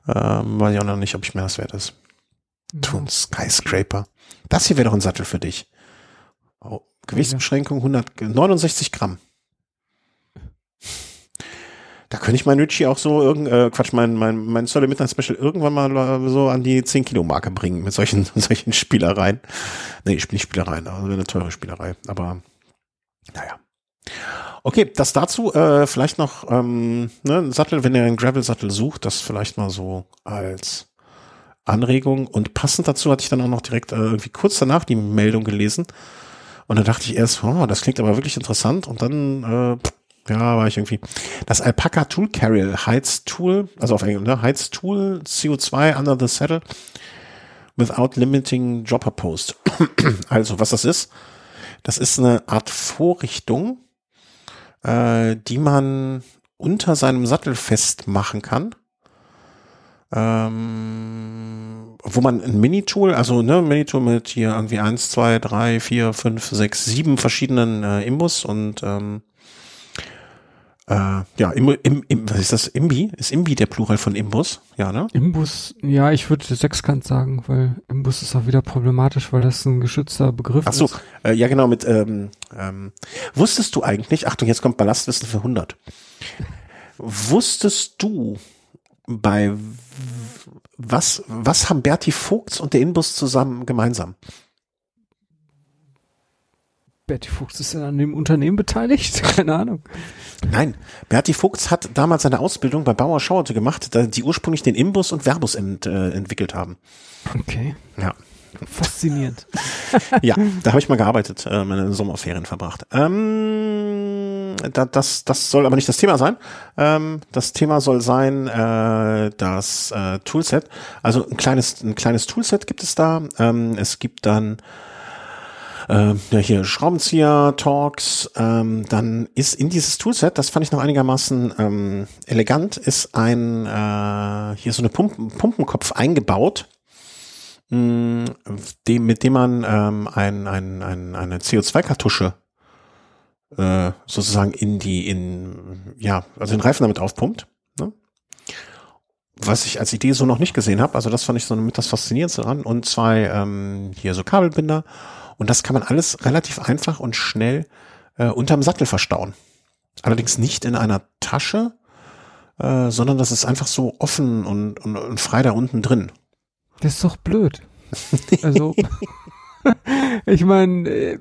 ähm, weiß ich auch noch nicht, ob ich mir das wert ist. Tun Skyscraper. Das hier wäre doch ein Sattel für dich. Oh, Gewichtsbeschränkung 169 Gramm. Da könnte ich mein Richie auch so irgend, äh, Quatsch, mein, mein, mein Sunday Midnight Special irgendwann mal so an die 10 Kilo Marke bringen mit solchen, <laughs> solchen Spielereien. Nee, ich bin nicht Spielereien, also eine teure Spielerei, aber naja. Okay, das dazu, äh, vielleicht noch ähm, ne, ein Sattel, wenn ihr einen Gravel-Sattel sucht, das vielleicht mal so als Anregung. Und passend dazu hatte ich dann auch noch direkt äh, irgendwie kurz danach die Meldung gelesen. Und da dachte ich erst, oh, das klingt aber wirklich interessant. Und dann äh, ja, war ich irgendwie. Das Alpaca Tool Carrier Heiz Tool, also auf Englisch, ne? Heiz Tool CO2 under the saddle without limiting dropper post. <clears throat> also, was das ist, das ist eine Art Vorrichtung, äh, die man unter seinem Sattel festmachen kann. Ähm, wo man ein Mini-Tool, also ne, Mini-Tool mit hier irgendwie eins, zwei, drei, vier, fünf, sechs, sieben verschiedenen äh, Imbus und ähm, äh, ja, im, im, im, was ist das? Imbi? Ist Imbi der Plural von Imbus? Ja, ne? Imbus, ja, ich würde Sechskant sagen, weil Imbus ist auch wieder problematisch, weil das ein geschützter Begriff Ach so, ist. äh, ja genau, mit, ähm, ähm, wusstest du eigentlich, Achtung, jetzt kommt Ballastwissen für 100. Wusstest du, bei was, was haben Berti Vogts und der Inbus zusammen gemeinsam? Berti Fuchs ist ja an dem Unternehmen beteiligt? <laughs> Keine Ahnung. Nein, Berti Fuchs hat damals seine Ausbildung bei Bauer Schauerte gemacht, da die ursprünglich den Imbus und Verbus ent, äh, entwickelt haben. Okay. Ja. Faszinierend. <laughs> ja, da habe ich mal gearbeitet, äh, meine Sommerferien verbracht. Ähm, da, das, das soll aber nicht das Thema sein. Ähm, das Thema soll sein äh, das äh, Toolset. Also ein kleines, ein kleines Toolset gibt es da. Ähm, es gibt dann äh, ja hier Schraubenzieher, Talks, ähm, dann ist in dieses Toolset, das fand ich noch einigermaßen ähm, elegant, ist ein äh, hier so eine Pumpen, Pumpenkopf eingebaut, mh, dem, mit dem man ähm, ein, ein, ein, eine CO2-Kartusche äh, sozusagen in die, in, ja, also den Reifen damit aufpumpt. Ne? Was ich als Idee so noch nicht gesehen habe, also das fand ich so mit das Faszinierendste dran und zwei ähm, hier so Kabelbinder und das kann man alles relativ einfach und schnell äh, unterm Sattel verstauen. Allerdings nicht in einer Tasche, äh, sondern das ist einfach so offen und, und, und frei da unten drin. Das ist doch blöd. Also, <laughs> ich meine, äh,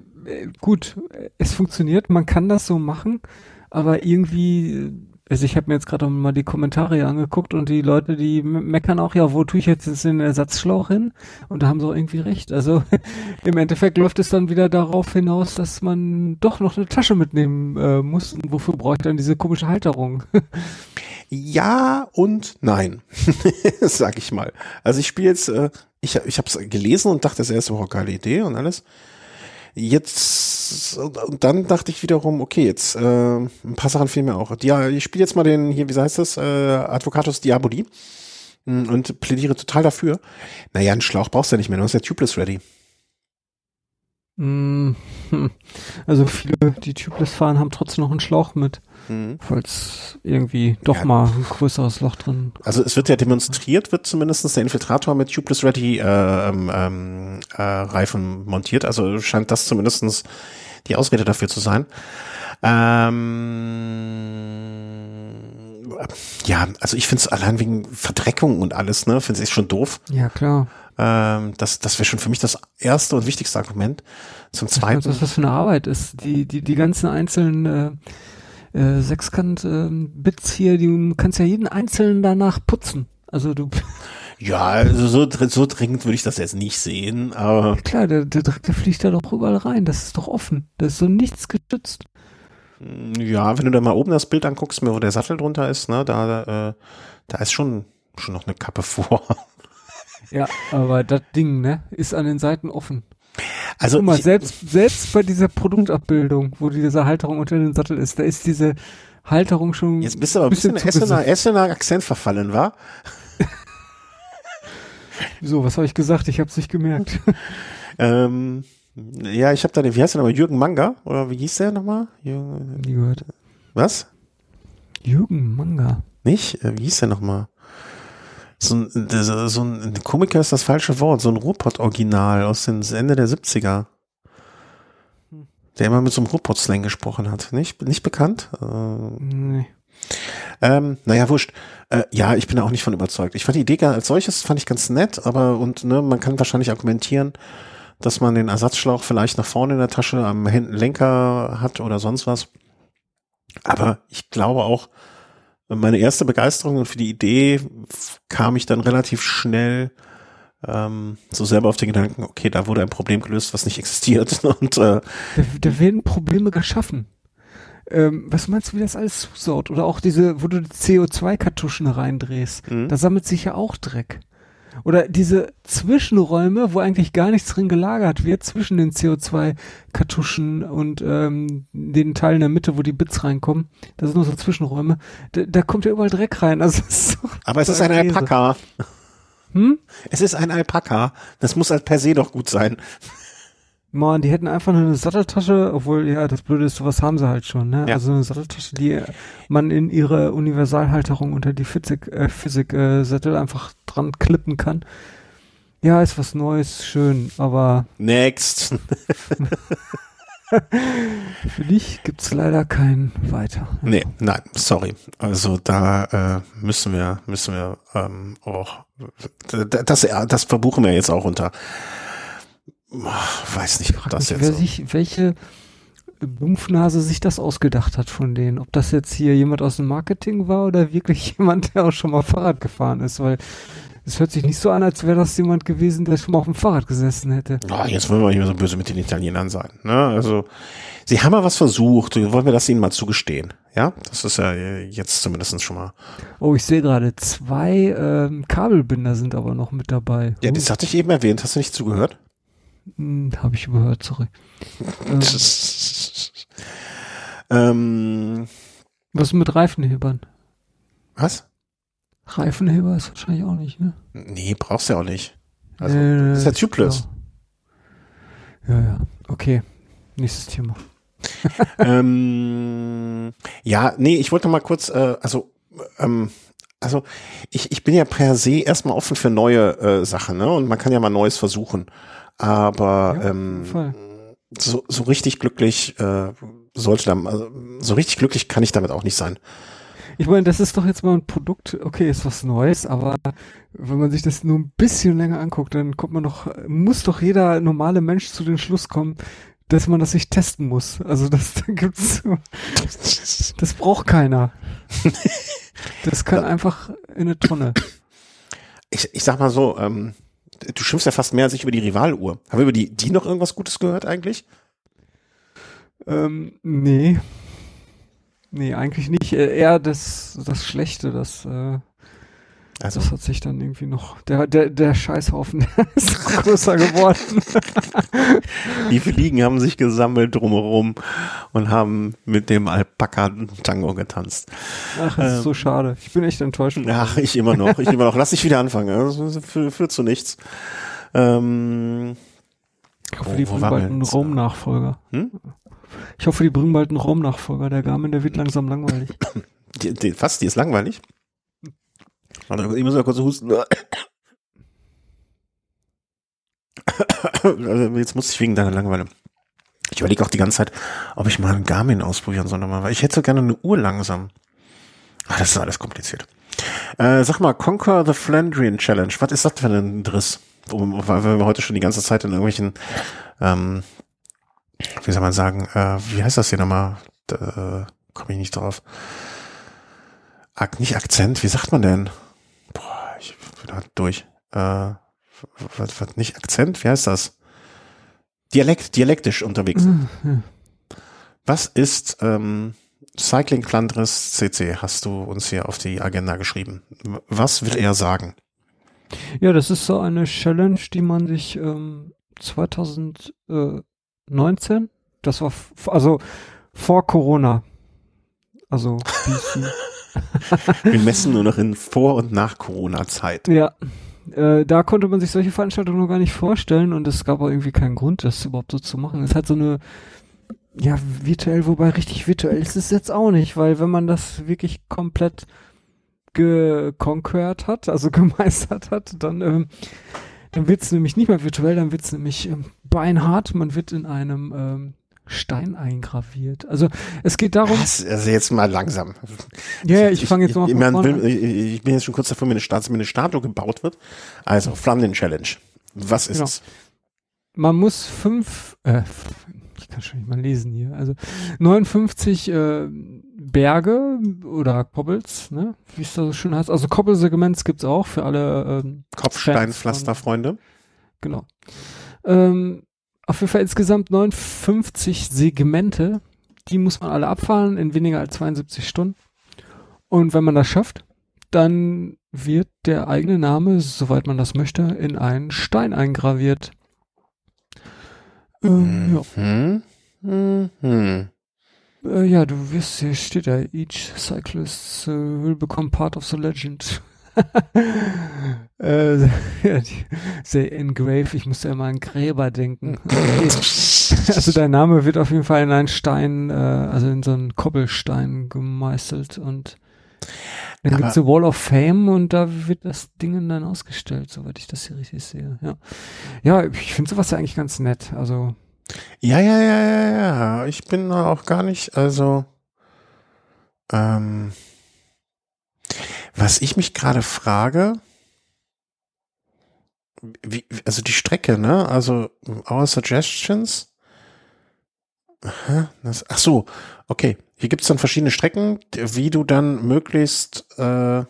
gut, es funktioniert, man kann das so machen, aber irgendwie also ich habe mir jetzt gerade mal die Kommentare angeguckt und die Leute, die meckern auch, ja, wo tue ich jetzt den Ersatzschlauch hin? Und da haben sie auch irgendwie recht. Also <laughs> im Endeffekt läuft es dann wieder darauf hinaus, dass man doch noch eine Tasche mitnehmen äh, muss. Und wofür brauche ich dann diese komische Halterung? <laughs> ja und nein, <laughs> sag ich mal. Also ich spiele jetzt, äh, ich, ich habe es gelesen und dachte, das ist eine geile Idee und alles. Jetzt, und dann dachte ich wiederum, okay, jetzt, äh, ein paar Sachen fehlen mir auch. Ja, ich spiele jetzt mal den, hier, wie heißt das, äh, Advocatus Diaboli hm, und plädiere total dafür. Naja, einen Schlauch brauchst du ja nicht mehr, du hast ja Tubeless ready. Mm, also viele, die Tubeless fahren, haben trotzdem noch einen Schlauch mit. Mhm. Falls irgendwie doch ja. mal ein größeres Loch drin. Also es wird ja demonstriert, wird zumindest der Infiltrator mit Tubeless Ready äh, ähm, ähm, äh, Reifen montiert. Also scheint das zumindestens die Ausrede dafür zu sein. Ähm, ja, also ich finde es allein wegen Verdreckung und alles, ne, finde ich schon doof. Ja, klar. Ähm, das das wäre schon für mich das erste und wichtigste Argument. Zum zweiten. Was das für eine Arbeit ist. Die, die, die ganzen einzelnen äh, äh, Sechskant-Bits äh, hier, die kannst ja jeden einzelnen danach putzen. Also du. <laughs> Ja, also so, so dringend würde ich das jetzt nicht sehen, aber. Ja, klar, der, der Dreck, der fliegt da doch überall rein. Das ist doch offen. Da ist so nichts geschützt. Ja, wenn du da mal oben das Bild anguckst, wo der Sattel drunter ist, ne, da, äh, da ist schon, schon noch eine Kappe <laughs> vor. Ja, aber das Ding, ne, ist an den Seiten offen. Also Guck mal, selbst, selbst bei dieser Produktabbildung, wo diese Halterung unter dem Sattel ist, da ist diese Halterung schon. Jetzt bist du aber ein bisschen, bisschen Essener, Essener Akzent verfallen, war? <laughs> Wieso, was habe ich gesagt? Ich habe es nicht gemerkt. <laughs> ähm, Ja, ich habe da den, wie heißt der nochmal, Jürgen Manga? Oder wie hieß der nochmal? Jürgen, Nie gehört. was? Jürgen Manga. Nicht? Äh, Wie hieß der nochmal? So ein, so ein Komiker ist das falsche Wort, so ein Ruhrpott-Original aus den Ende der 70er. Der immer mit so einem Ruhrpott-Slang gesprochen hat. Nicht, nicht bekannt? Äh, Nee. Ähm, naja, wurscht. Äh, ja, ich bin da auch nicht von überzeugt. Ich fand die Idee gar- als solches fand ich ganz nett, aber und ne, man kann wahrscheinlich argumentieren, dass man den Ersatzschlauch vielleicht nach vorne in der Tasche am Lenker hat oder sonst was. Aber ich glaube auch, meine erste Begeisterung für die Idee kam ich dann relativ schnell ähm, so selber auf den Gedanken, okay, da wurde ein Problem gelöst, was nicht existiert. <laughs> Und äh, Da, da werden Probleme geschaffen. Ähm, was meinst du, wie das alles zusaut? Oder auch diese, wo du die CO2-Kartuschen reindrehst. Mhm. Da sammelt sich ja auch Dreck. Oder diese Zwischenräume, wo eigentlich gar nichts drin gelagert wird, zwischen den CO2-Kartuschen und ähm, den Teilen in der Mitte, wo die Bits reinkommen. Das sind nur so Zwischenräume. Da, da kommt ja überall Dreck rein. Also doch aber es ist ein Käse. Alpaka. Hm? Es ist ein Alpaka. Das muss halt per se doch gut sein. Mann, die hätten einfach nur eine Satteltasche, obwohl, ja, das Blöde ist, sowas haben sie halt schon, ne? Ja. Also eine Satteltasche, die man in ihre Universalhalterung unter die Physik, äh, Physik äh, Sättel einfach dran klippen kann. Ja, ist was Neues, schön, aber Next. <laughs> für dich gibt's leider kein Weiter. Nee, nein, sorry. Also da äh, müssen wir, müssen wir ähm, auch das, das verbuchen wir jetzt auch unter. Weiß nicht, ob Frag das mich, jetzt. wer sich, welche Bumpfnase sich das ausgedacht hat von denen. Ob das jetzt hier jemand aus dem Marketing war oder wirklich <laughs> jemand, der auch schon mal Fahrrad gefahren ist, weil es hört sich nicht so an, als wäre das jemand gewesen, der schon mal auf dem Fahrrad gesessen hätte. Ah, jetzt wollen wir nicht mehr so böse mit den Italienern sein. Ne? Also, sie haben mal was versucht. Wollen wir das ihnen mal zugestehen? Ja, das ist ja jetzt zumindest schon mal. Oh, ich sehe gerade, zwei ähm, Kabelbinder sind aber noch mit dabei. Ja, das hatte ich eben erwähnt. Hast du nicht zugehört? Hm, Habe ich überhört, sorry. Ähm, <laughs> ähm, was ist mit Reifenhebern? was? Reifenheber ist wahrscheinlich auch nicht, ne? Nee, brauchst du ja auch nicht. Also, Nee, das ist ja tubeless. Ja, ja. Okay. Nächstes Thema. <laughs> ähm, ja, nee, ich wollte mal kurz, äh, also, ähm, also ich, ich bin ja per se erstmal offen für neue äh, Sachen, ne? Und man kann ja mal Neues versuchen. Aber Ja, ähm, so, so richtig glücklich äh, sollte dann, also, so richtig glücklich kann ich damit auch nicht sein. Ich meine, das ist doch jetzt mal ein Produkt, okay, ist was Neues, aber wenn man sich das nur ein bisschen länger anguckt, dann kommt man doch, muss doch jeder normale Mensch zu dem Schluss kommen, dass man das nicht testen muss. Also das <laughs> da gibt's, das braucht keiner. <laughs> Das kann einfach in eine Tonne. Ich, ich sag mal so, ähm, du schimpfst ja fast mehr als ich über die Rivaluhr. Haben wir über die, die noch irgendwas Gutes gehört eigentlich? Ähm, nee. Nee, eigentlich nicht. Äh, Eher das, das Schlechte, das, äh, Also, das hat sich dann irgendwie noch, der, der, der Scheißhaufen der <laughs> ist größer geworden. <laughs> die Fliegen haben sich gesammelt drumherum und haben mit dem Alpaka Tango getanzt. Ach, das ist so schade. Ich bin echt enttäuscht. Ach, ich immer noch, ich immer noch. Lass dich wieder anfangen. Das führt, zu nichts. Ähm, Ich hoffe, Wo- die bringen bald einen? Raumnachfolger. Hm? Ich hoffe, die bringen bald einen Raumnachfolger. Der Garmin, der wird langsam langweilig. die, die, fast, die ist langweilig. Warte, ich muss mal kurz husten. Also, <coughs> Jetzt muss ich wegen deiner Langeweile. Ich überlege auch die ganze Zeit, ob ich mal einen Garmin ausprobieren soll, nochmal, weil ich hätte so gerne eine Uhr langsam. Ah, das ist alles kompliziert. Äh, sag mal, Conquer the Flandrian Challenge. Was ist das für ein Driss? Weil wir heute schon die ganze Zeit in irgendwelchen, ähm, wie soll man sagen, äh, wie heißt das hier nochmal? Da äh, komme ich nicht drauf. Ak nicht Akzent, wie sagt man denn? Halt durch. Äh, was, was, nicht Akzent, wie heißt das? Dialekt, dialektisch unterwegs. Mhm. Was ist ähm, Cycling Flandres CC? Hast du uns hier auf die Agenda geschrieben? Was will er sagen? Ja, das ist so eine Challenge, die man sich ähm, 2019, das war also vor Corona, also BC. <laughs> <laughs> Wir messen nur noch in Vor- und Nach-Corona-Zeit. Ja, äh, da konnte man sich solche Veranstaltungen noch gar nicht vorstellen und es gab auch irgendwie keinen Grund, das überhaupt so zu machen. Es hat so eine, ja, virtuell, wobei richtig virtuell ist es jetzt auch nicht, weil wenn man das wirklich komplett geconquert hat, also <laughs> gemeistert hat, dann, ähm, dann wird's nämlich nicht mehr virtuell, dann wird's nämlich ähm, beinhart, man wird in einem ähm, Stein eingraviert. Also es geht darum. Was? Also jetzt mal langsam. Ja, yeah, ich, ich fange jetzt mal ich, von will, ich bin jetzt schon kurz davor, mir eine, Statue, mir eine Statue gebaut wird. Also Flammen Challenge. Was ist genau. es? Man muss fünf, äh, ich kann schon nicht mal lesen hier, also 59 äh, Berge oder Kobbels, ne? wie es da so schön heißt. Also Kobbelsegments gibt's auch für alle ähm, Kopfsteinpflasterfreunde. Genau. Ähm, auf jeden Fall insgesamt 59 Segmente. Die muss man alle abfahren in weniger als 72 Stunden. Und wenn man das schafft, dann wird der eigene Name, soweit man das möchte, in einen Stein eingraviert. Ähm, mhm. ja. Mhm. Äh, ja, du wirst, hier steht ja, each cyclist uh, will become part of the legend. Äh, <laughs> ja, sehr engrave, ich musste immer an Gräber denken. Okay. also dein Name wird auf jeden Fall in einen Stein, äh, also in so einen Koppelstein gemeißelt und dann Aber gibt's eine Wall of Fame und da wird das Ding dann ausgestellt, soweit ich das hier richtig sehe. Ja, ja ich finde sowas ja eigentlich ganz nett. Also ja, ja, ja, ja, ja. Ich bin auch gar nicht, also ähm, was ich mich gerade frage, wie, also die Strecke, ne? Also our suggestions. Das, ach so, okay. Hier gibt's dann verschiedene Strecken, wie du dann möglichst. Äh,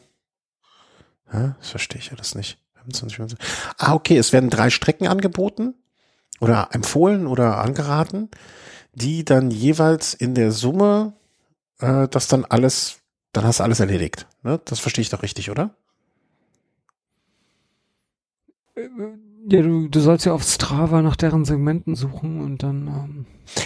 das verstehe ich ja das nicht. 25, ah, okay, es werden drei Strecken angeboten oder empfohlen oder angeraten, die dann jeweils in der Summe äh, das dann alles dann hast du alles erledigt. Ne? Das verstehe ich doch richtig, oder? Äh, ja, du, du sollst ja auf Strava nach deren Segmenten suchen und dann. Ähm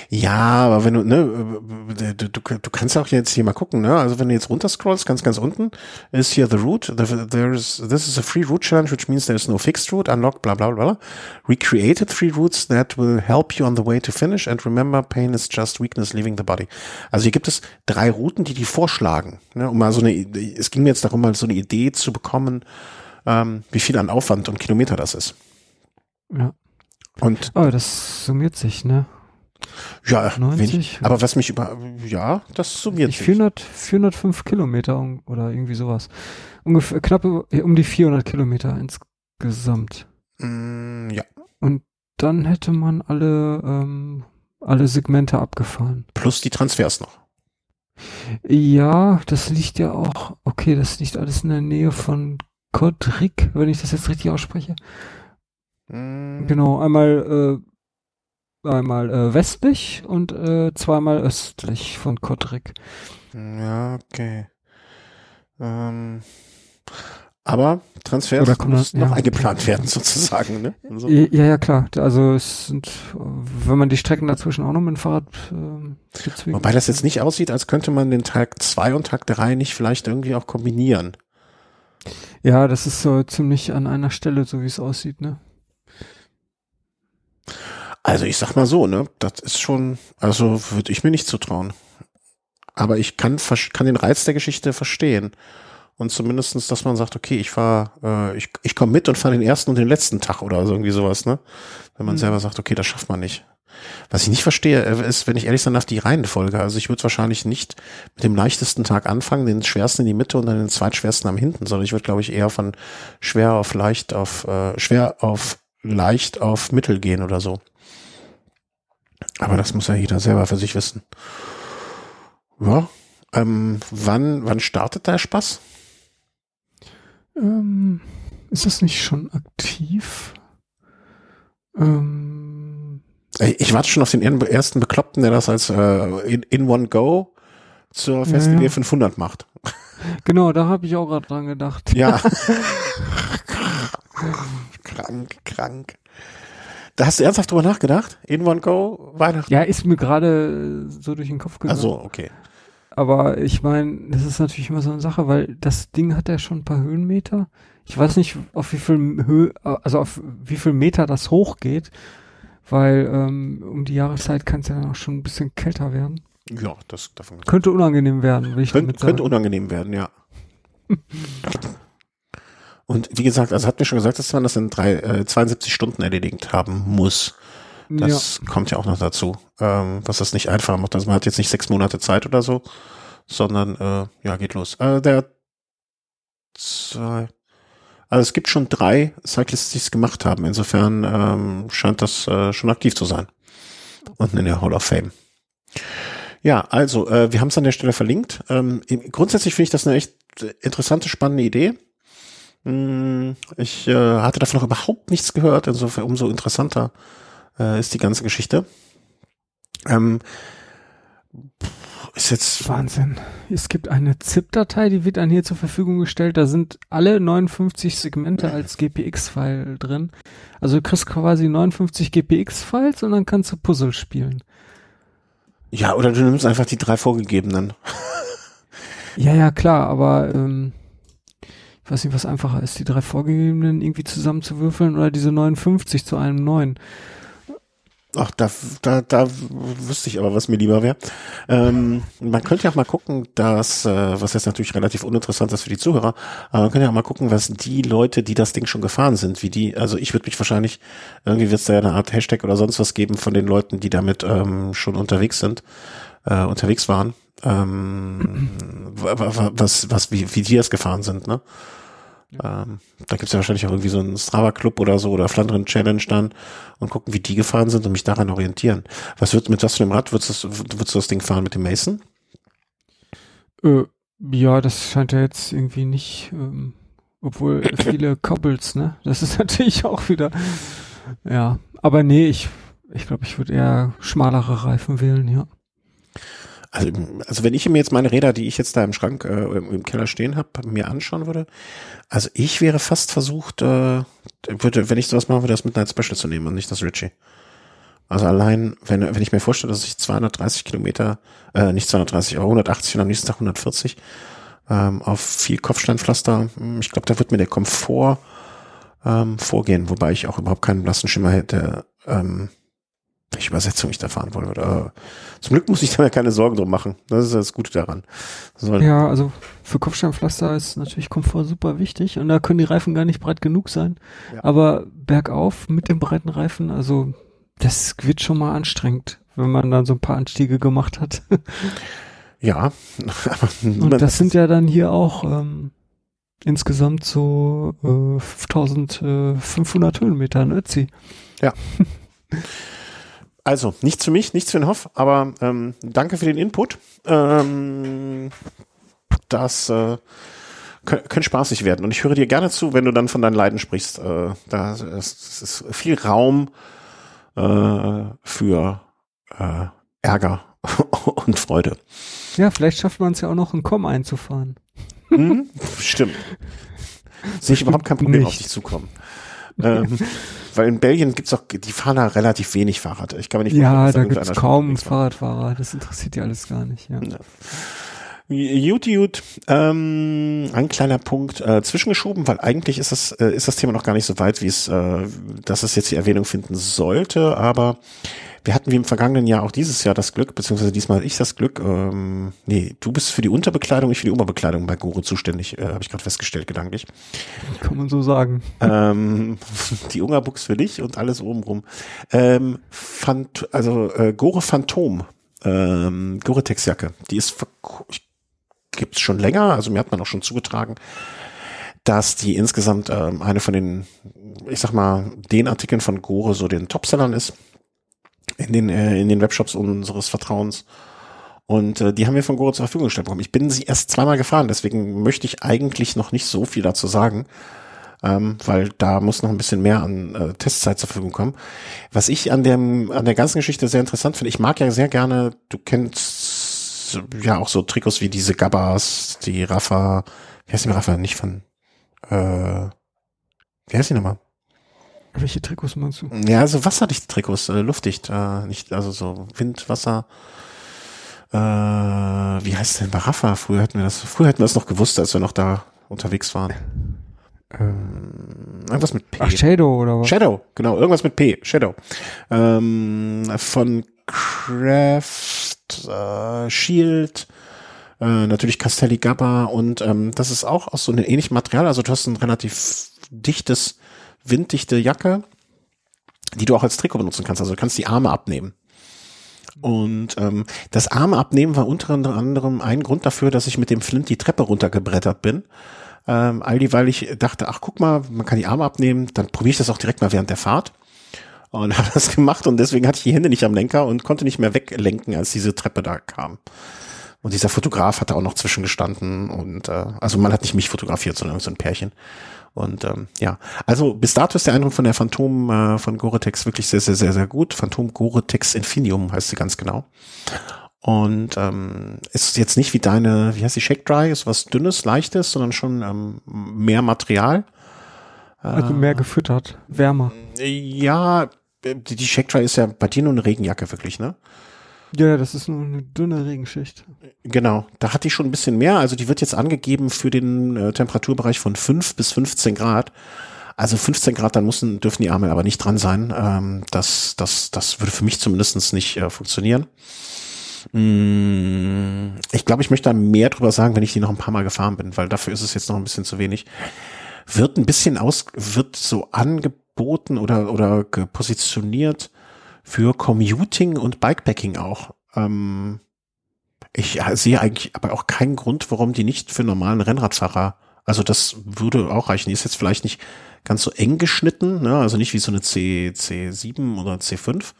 ja, aber wenn du, ne, du, du, du kannst auch jetzt hier mal gucken, ne? Also wenn du jetzt runterscrollst, ganz, ganz unten, ist hier the route. There's, this is a free route challenge, which means there's no fixed route, unlock, bla bla bla. We created three routes that will help you on the way to finish and remember, pain is just weakness leaving the body. Also hier gibt es drei Routen, die die vorschlagen, ne? Um mal so eine, es ging mir jetzt darum, mal so eine Idee zu bekommen, ähm, wie viel an Aufwand und Kilometer das ist. Ja. Und aber das summiert sich, ne? Ja, 90, wenig, aber was mich über, ja, das summiert sich. 400, 405 Kilometer oder irgendwie sowas. Ungefähr, knapp um die 400 Kilometer insgesamt. Mm, ja. Und dann hätte man alle, ähm, alle Segmente abgefahren. Plus die Transfers noch. Ja, das liegt ja auch, okay, das liegt alles in der Nähe von Kodrik, wenn ich das jetzt richtig ausspreche. Mhm. Genau, einmal äh, einmal äh, westlich und äh, zweimal östlich von Kodrik. Ja, okay. Ähm, aber Transfers müssen noch ja, eingeplant werden <laughs> sozusagen, ne? Also. Ja, ja, klar. Also es sind, wenn man die Strecken dazwischen auch noch mit dem Fahrrad äh, Wobei das jetzt nicht aussieht, als könnte man den Tag 2 und Tag 3 nicht vielleicht irgendwie auch kombinieren. Ja, das ist so ziemlich an einer Stelle, so wie es aussieht, ne? Also ich sag mal so, ne, das ist schon, also würde ich mir nicht zutrauen. Aber ich kann, kann den Reiz der Geschichte verstehen. Und zumindestens, dass man sagt, okay, ich fahr, äh, ich, ich komme mit und fahre den ersten und den letzten Tag oder so irgendwie sowas, ne? Wenn man mhm. selber sagt, okay, das schafft man nicht. Was ich nicht verstehe, äh, ist, wenn ich ehrlich sein darf, die Reihenfolge. Also ich würde wahrscheinlich nicht mit dem leichtesten Tag anfangen, den schwersten in die Mitte und dann den zweitschwersten am hinten, sondern ich würde, glaube ich, eher von schwer auf leicht auf äh, schwer auf leicht auf mittel gehen oder so. Aber das muss ja jeder selber für sich wissen. Ja, ähm, wann, wann startet der Spaß? Ähm, ist das nicht schon aktiv? Ähm, ich warte schon auf den ersten Bekloppten, der das als äh, in, in One Go zur festen ja, ja. 500 macht. Genau, da habe ich auch gerade dran gedacht. Ja. <laughs> krank, krank. Da hast du ernsthaft drüber nachgedacht? In One Go, Weihnachten? Ja, ist mir gerade so durch den Kopf gegangen. Also okay. aber ich meine, das ist natürlich immer so eine Sache, weil das Ding hat ja schon ein paar Höhenmeter. Ich weiß nicht, auf wie viel Höhe, also auf wie viel Meter das hochgeht, weil ähm, um die Jahreszeit kann es ja dann auch schon ein bisschen kälter werden. Ja, das davon könnte unangenehm werden, will ich Könnt, Könnte unangenehm werden, ja. <laughs> Und wie gesagt, also hat mir schon gesagt, dass man das in drei, äh, 72 Stunden erledigt haben muss. Das ja. kommt ja auch noch dazu, ähm, was das nicht einfach macht. Also man hat jetzt nicht sechs Monate Zeit oder so, sondern äh, ja, geht los. Äh, der zwei, also es gibt schon drei Cyclists, die es gemacht haben. Insofern ähm, scheint das äh, schon aktiv zu sein. Unten in der Hall of Fame. Ja, also äh, wir haben es an der Stelle verlinkt. Ähm, grundsätzlich finde ich das eine echt interessante, spannende Idee. Hm, ich äh, hatte davon noch überhaupt nichts gehört, insofern umso interessanter äh, ist die ganze Geschichte. Ähm, ist jetzt Wahnsinn. Es gibt eine ZIP-Datei, die wird dann hier zur Verfügung gestellt. Da sind alle 59 Segmente als GPX-File drin. Also du kriegst quasi 59 GPX-Files und dann kannst du Puzzle spielen. Ja, oder du nimmst einfach die drei vorgegebenen. ja, ja, klar, aber ähm, weiß nicht, was einfacher ist, die drei vorgegebenen irgendwie zusammenzuwürfeln oder diese 59 zu einem neuen. Ach, da, da, da wüsste ich aber, was mir lieber wäre. Ähm, man könnte ja auch mal gucken, dass, äh, was jetzt natürlich relativ uninteressant ist für die Zuhörer, aber man könnte ja mal gucken, was die Leute, die das Ding schon gefahren sind, wie die, also ich würde mich wahrscheinlich, irgendwie wird es da ja eine Art Hashtag oder sonst was geben von den Leuten, die damit ähm, schon unterwegs sind, äh, unterwegs waren, ähm, was, was, wie, wie die das gefahren sind, ne? Ähm, da gibt's ja wahrscheinlich auch irgendwie so einen Strava-Club oder so oder Flandern Challenge dann und gucken, wie die gefahren sind und mich daran orientieren. Was wird mit was für einem Rad? Würdest du, würdest du das Ding fahren mit dem Mason? Äh, ja, das scheint ja jetzt irgendwie nicht, ähm, obwohl <coughs> viele Cobbles, ne? Das ist natürlich auch wieder, ja. Aber nee, ich, ich glaube, ich würde eher schmalere Reifen wählen, ja. Also, also wenn ich mir jetzt meine Räder, die ich jetzt da im Schrank äh, im Keller stehen habe, mir anschauen würde, also ich wäre fast versucht, äh, würde, wenn ich sowas machen würde, das Midnight Special zu nehmen und nicht das Ritchie. Also allein, wenn, wenn ich mir vorstelle, dass ich 230 Kilometer, äh, nicht 230, aber 180 und am nächsten Tag 140 ähm, auf viel Kopfsteinpflaster, hm, ich glaube, da wird mir der Komfort ähm, vorgehen, wobei ich auch überhaupt keinen blassen Schimmer hätte, ähm, welche Übersetzung ich da fahren wollen würde. Zum Glück muss ich da mir keine Sorgen drum machen. Das ist das Gute daran. Soll ja, also für Kopfsteinpflaster ist natürlich Komfort super wichtig und da können die Reifen gar nicht breit genug sein. Ja. Aber bergauf mit dem breiten Reifen, also das wird schon mal anstrengend, wenn man dann so ein paar Anstiege gemacht hat. <laughs> ja. <laughs> und das sind ja dann hier auch ähm, insgesamt so äh, 5500 Höhenmeter, ne, Ötzi. Ja. <laughs> Also, nichts für mich, nichts für den Hoff, aber ähm, danke für den Input. Ähm, das äh, könnte spaßig werden. Und ich höre dir gerne zu, wenn du dann von deinen Leiden sprichst. Äh, da ist, ist viel Raum äh, für äh, Ärger <laughs> und Freude. Ja, vielleicht schafft man es ja auch noch, einen Com einzufahren. Hm, stimmt. Sehe ich überhaupt kein Problem Nicht. auf dich zukommen. ähm, <laughs> weil in Belgien gibt's auch, die fahren da relativ wenig Fahrrad. Ich kann mir nicht Ja, da gibt's kaum Fahrradfahrer. Das interessiert die alles gar nicht, ja. ja. Gut, gut. Ähm, ein kleiner Punkt äh, zwischengeschoben, weil eigentlich ist das, äh, ist das Thema noch gar nicht so weit, wie es, äh, dass es jetzt die Erwähnung finden sollte, aber wir hatten wie im vergangenen Jahr auch dieses Jahr das Glück, beziehungsweise diesmal ich das Glück, ähm, nee, du bist für die Unterbekleidung, ich für die Oberbekleidung bei Gore zuständig, äh, habe ich gerade festgestellt, gedanklich. Kann man so sagen. Ähm, <laughs> die Ungerbuchs für dich und alles obenrum. Ähm, Phant also äh, Gore Phantom, ähm, Gore-Tex-Jacke, die ist, gibt's schon länger, also mir hat man auch schon zugetragen, dass die insgesamt ähm, eine von den, ich sag mal, den Artikeln von Gore so den Topsellern ist in den, äh, in den Webshops unseres Vertrauens. Und äh, die haben wir von Gore zur Verfügung gestellt bekommen. Ich bin sie erst zweimal gefahren, deswegen möchte ich eigentlich noch nicht so viel dazu sagen, ähm, weil da muss noch ein bisschen mehr an äh, Testzeit zur Verfügung kommen. Was ich an dem an der ganzen Geschichte sehr interessant finde, ich mag ja sehr gerne, du kennst ja auch so Trikots wie diese Gabbas, die Rafa, wie heißt die Rafa, nicht von, äh, wie heißt die nochmal? Welche Trikots meinst du? Ja, also wasserdichte Trikots, äh, luftdicht, äh, nicht, also so Wind, Wasser. Äh, wie heißt denn Baraffa? Früher hätten wir das, früher hätten wir das noch gewusst, als wir noch da unterwegs waren. Ähm, irgendwas mit P. Ach, Shadow oder was? Shadow, genau, irgendwas mit P, Shadow. Ähm, von Craft, äh, Shield, äh, natürlich Castelli Gabba und ähm, das ist auch aus so einem ähnlichen Material. Also du hast ein relativ dichtes, winddichte Jacke, die du auch als Trikot benutzen kannst. Also du kannst die Arme abnehmen. Und ähm, das Arme abnehmen war unter anderem ein Grund dafür, dass ich mit dem Flint die Treppe runtergebrettert bin. Ähm, all die, weil ich dachte, ach guck mal, man kann die Arme abnehmen, dann probiere ich das auch direkt mal während der Fahrt. Und <laughs> habe das gemacht und deswegen hatte ich die Hände nicht am Lenker und konnte nicht mehr weglenken, als diese Treppe da kam. Und dieser Fotograf hat da auch noch zwischengestanden und äh, also man hat nicht mich fotografiert, sondern so ein Pärchen. Und ähm, ja, also bis dato ist der Eindruck von der Phantom äh, von Gore-Tex wirklich sehr, sehr, sehr, sehr gut. Phantom Gore-Tex Infinium heißt sie ganz genau. Und ähm, ist jetzt nicht wie deine, wie heißt die Shake Dry, ist was dünnes, leichtes, sondern schon ähm, mehr Material. Also mehr gefüttert, wärmer. Ja, die, die Shake Dry ist ja bei dir nur eine Regenjacke wirklich, ne? Ja, das ist nur eine dünne Regenschicht. Genau, da hat die schon ein bisschen mehr. Also die wird jetzt angegeben für den äh, Temperaturbereich von 5 bis 15 Grad. Also 15 Grad, dann müssen, dürfen die Arme aber nicht dran sein. Ähm, das, das, das würde für mich zumindest nicht äh, funktionieren. Mm, ich glaube, ich möchte da mehr drüber sagen, wenn ich die noch ein paar Mal gefahren bin, weil dafür ist es jetzt noch ein bisschen zu wenig. Wird ein bisschen aus, wird so angeboten oder, oder positioniert für Commuting und Bikepacking auch. Ähm, ich sehe eigentlich aber auch keinen Grund, warum die nicht für normalen Rennradfahrer, also das würde auch reichen. Die ist jetzt vielleicht nicht ganz so eng geschnitten, ne? also nicht wie so eine C, C7 oder C5,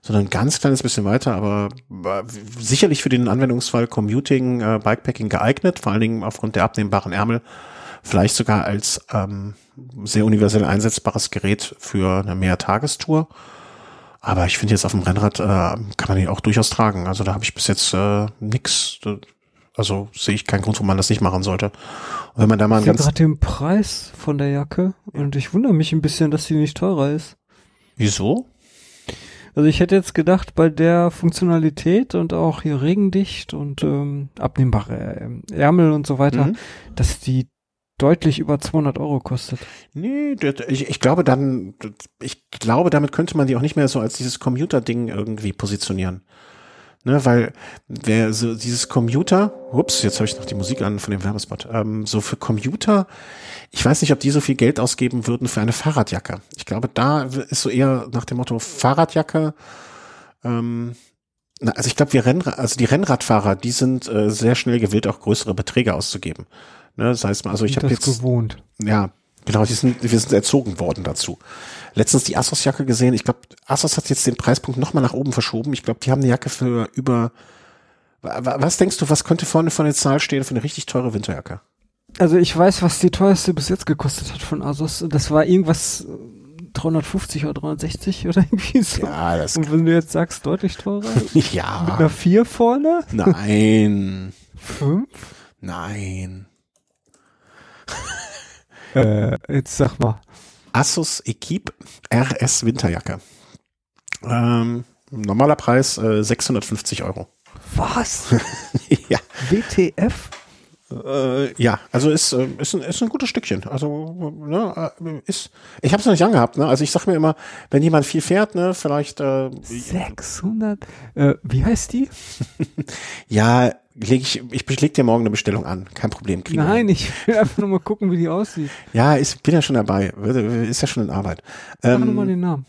sondern ein ganz kleines bisschen weiter, aber äh, sicherlich für den Anwendungsfall Commuting, äh, Bikepacking geeignet, vor allen Dingen aufgrund der abnehmbaren Ärmel, vielleicht sogar als ähm, sehr universell einsetzbares Gerät für eine Mehrtagestour. Aber ich finde jetzt auf dem Rennrad äh, kann man die auch durchaus tragen. Also da habe ich bis jetzt äh, nix. Also sehe ich keinen Grund, warum man das nicht machen sollte. Und wenn man da mal ich ganz gerade den Preis von der Jacke und ich wundere mich ein bisschen, dass sie nicht teurer ist. Wieso? Also ich hätte jetzt gedacht, bei der Funktionalität und auch hier regendicht und ähm, abnehmbare Ärmel und so weiter, Mhm. dass die deutlich über 200 Euro kostet. Nee, ich, ich glaube dann, ich glaube, damit könnte man die auch nicht mehr so als dieses Commuter-Ding irgendwie positionieren. Ne, weil wer so dieses Commuter, ups, jetzt habe ich noch die Musik an von dem Werbespot, ähm, so für Commuter, ich weiß nicht, ob die so viel Geld ausgeben würden für eine Fahrradjacke. Ich glaube, da ist so eher nach dem Motto Fahrradjacke, ähm, na, also ich glaube, wir Rennrad, also die Rennradfahrer, die sind äh, sehr schnell gewillt, auch größere Beträge auszugeben. Ne, das heißt, also ich Sind habe jetzt gewohnt. ja, genau, die sind, wir sind erzogen worden dazu. Letztens die Asos-Jacke gesehen. Ich glaube, Asos hat jetzt den Preispunkt nochmal nach oben verschoben. Ich glaube, die haben eine Jacke für über. wa- wa- Was denkst du, was könnte vorne von der Zahl stehen für eine richtig teure Winterjacke? Also ich weiß, was die teuerste bis jetzt gekostet hat von Asos. Das war irgendwas äh, 350 oder 360 oder <laughs> irgendwie so. Ja, das. Und wenn du jetzt sagst, deutlich teurer, <laughs> mit ja. einer 4 vorne, Nein. 5? Nein. <laughs> Äh, jetzt sag mal. Asus Equipe RS Winterjacke. Ähm, normaler Preis äh, 650 Euro. Was? <laughs> ja. WTF? Äh, ja, also ist, äh, ist, ein, ist ein gutes Stückchen. Also ne, äh, ist, ich habe es noch nicht angehabt. Ne? Also ich sag mir immer, wenn jemand viel fährt, ne, vielleicht äh, 600? Äh, wie heißt die? <laughs> ja, leg ich, ich leg dir morgen eine Bestellung an, kein Problem. kriegen. Nein, ich will einfach nur mal gucken, wie die aussieht. Ja, ist, bin ja schon dabei, ist ja schon in Arbeit. Sag nur Ähm, mal den Namen.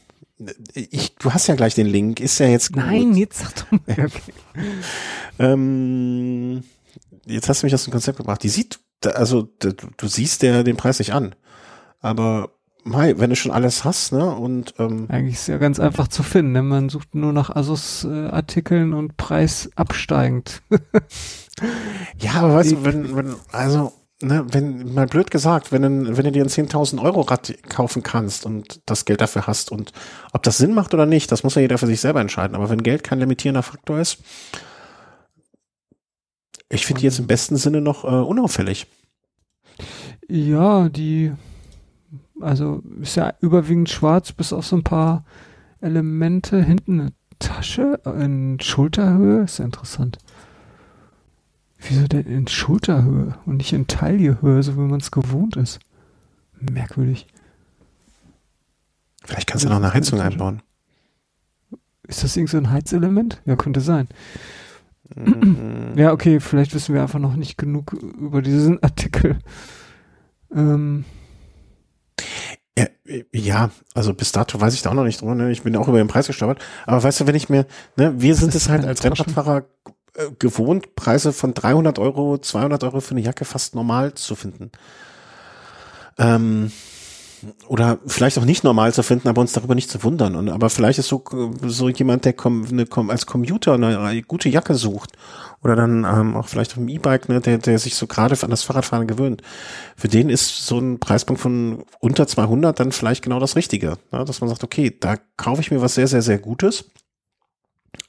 ich, du hast ja gleich den Link, ist ja jetzt gut. Nein, jetzt sag doch mal. Okay. <laughs> Ähm, jetzt hast du mich aus dem Konzept gebracht. Die sieht, also du, siehst der den Preis nicht an, aber Mei, wenn du schon alles hast, ne? Und ähm, Eigentlich ist ja ganz einfach zu finden. Ne? Man sucht nur nach Asus-Artikeln und Preis absteigend. <laughs> ja, aber weißt du, wenn, wenn, also, ne, wenn, mal blöd gesagt, wenn, du- wenn du dir ein 10.000 Euro Rad kaufen kannst und das Geld dafür hast und ob das Sinn macht oder nicht, das muss ja jeder für sich selber entscheiden. Aber wenn Geld kein limitierender Faktor ist, ich finde die jetzt im besten Sinne noch äh, unauffällig. ja, die, also ist ja überwiegend schwarz, bis auf so ein paar Elemente. Hinten Tasche in Schulterhöhe? Ist ja interessant. Wieso denn in Schulterhöhe und nicht in Taillehöhe, so wie man es gewohnt ist? Merkwürdig. Vielleicht kannst du noch eine Heizung einbauen. Ist das irgend so ein Heizelement? Ja, könnte sein. Ja, okay, vielleicht wissen wir einfach noch nicht genug über diesen <laughs> Artikel. Ähm. Ja, ja, also bis dato weiß ich da auch noch nicht drüber. Ne? Ich bin auch über den Preis gestolpert. Aber weißt du, wenn ich mir, ne, wir sind es halt als Rennradfahrer äh, gewohnt, Preise von 300 Euro, 200 Euro für eine Jacke fast normal zu finden. Ähm, oder vielleicht auch nicht normal zu finden, aber uns darüber nicht zu wundern. Und aber vielleicht ist so so jemand, der kom, eine, als Commuter eine, eine gute Jacke sucht oder dann ähm, auch vielleicht auf dem E-Bike, ne, der, der sich so gerade an das Fahrradfahren gewöhnt. Für den ist so ein Preispunkt von unter 200 dann vielleicht genau das Richtige, ne? dass man sagt, okay, da kaufe ich mir was sehr sehr sehr Gutes.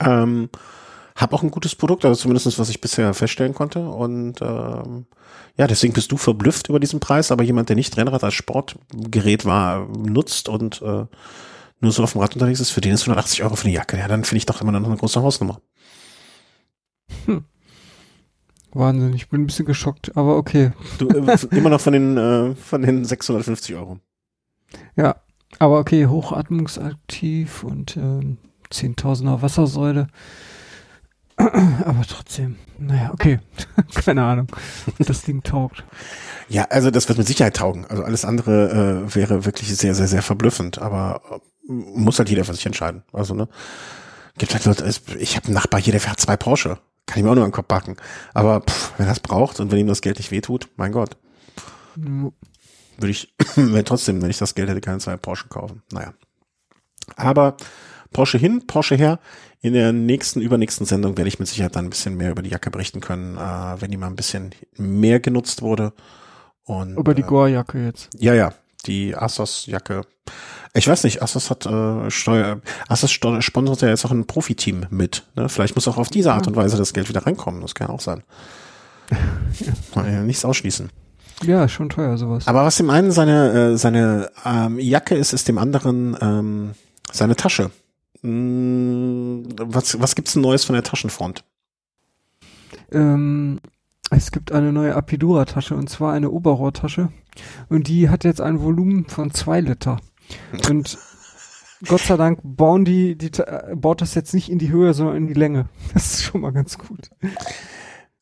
Ähm, hab auch ein gutes Produkt, also zumindest was ich bisher feststellen konnte und ähm, ja, deswegen bist du verblüfft über diesen Preis, aber jemand, der nicht Rennrad als Sportgerät war, nutzt und äh, nur so auf dem Rad unterwegs ist, für den ist 180 Euro für eine Jacke. Ja, dann finde ich doch immer noch eine große Hausnummer. Hm. Wahnsinn, ich bin ein bisschen geschockt, aber okay. Du, äh, <laughs> immer noch von den, äh, von den 650 Euro. Ja, aber okay, hochatmungsaktiv und äh, 10.000er Wassersäule. <clears throat> Aber trotzdem, naja, okay. <laughs> Keine Ahnung, das Ding taugt. Ja, also das wird mit Sicherheit taugen. Also alles andere äh, wäre wirklich sehr, sehr, sehr verblüffend. Aber äh, muss halt jeder für sich entscheiden. Also, ne? Gibt halt Leute, ich habe einen Nachbar hier, der fährt zwei Porsche. Kann ich mir auch nur an den Kopf backen. Aber pff, wenn er das braucht und wenn ihm das Geld nicht wehtut, mein Gott. Mhm. Würde ich, <clears throat> wenn trotzdem, wenn ich das Geld hätte, keine zwei Porsche kaufen. Naja. Aber Porsche hin, Porsche her. In der nächsten, übernächsten Sendung werde ich mit Sicherheit dann ein bisschen mehr über die Jacke berichten können, äh, wenn die mal ein bisschen mehr genutzt wurde. Und, über die äh, Gore-Jacke jetzt. Ja, ja, die Asos-Jacke. Ich weiß nicht, Asos hat äh, Steuer, Asos sponsert ja jetzt auch ein Profiteam mit. Ne? Vielleicht muss auch auf diese Art und Weise das Geld wieder reinkommen. Das kann auch sein. <laughs> ja. Nichts ausschließen. Ja, schon teuer sowas. Aber was dem einen seine äh, seine ähm, Jacke ist, ist dem anderen ähm, seine Tasche. Hm, was, was gibt's denn Neues von der Taschenfront? Ähm, es gibt eine neue Apidura-Tasche und zwar eine Oberrohrtasche und die hat jetzt ein Volumen von zwei Liter. Und <laughs> Gott sei Dank bauen die, die baut das jetzt nicht in die Höhe, sondern in die Länge. Das ist schon mal ganz gut.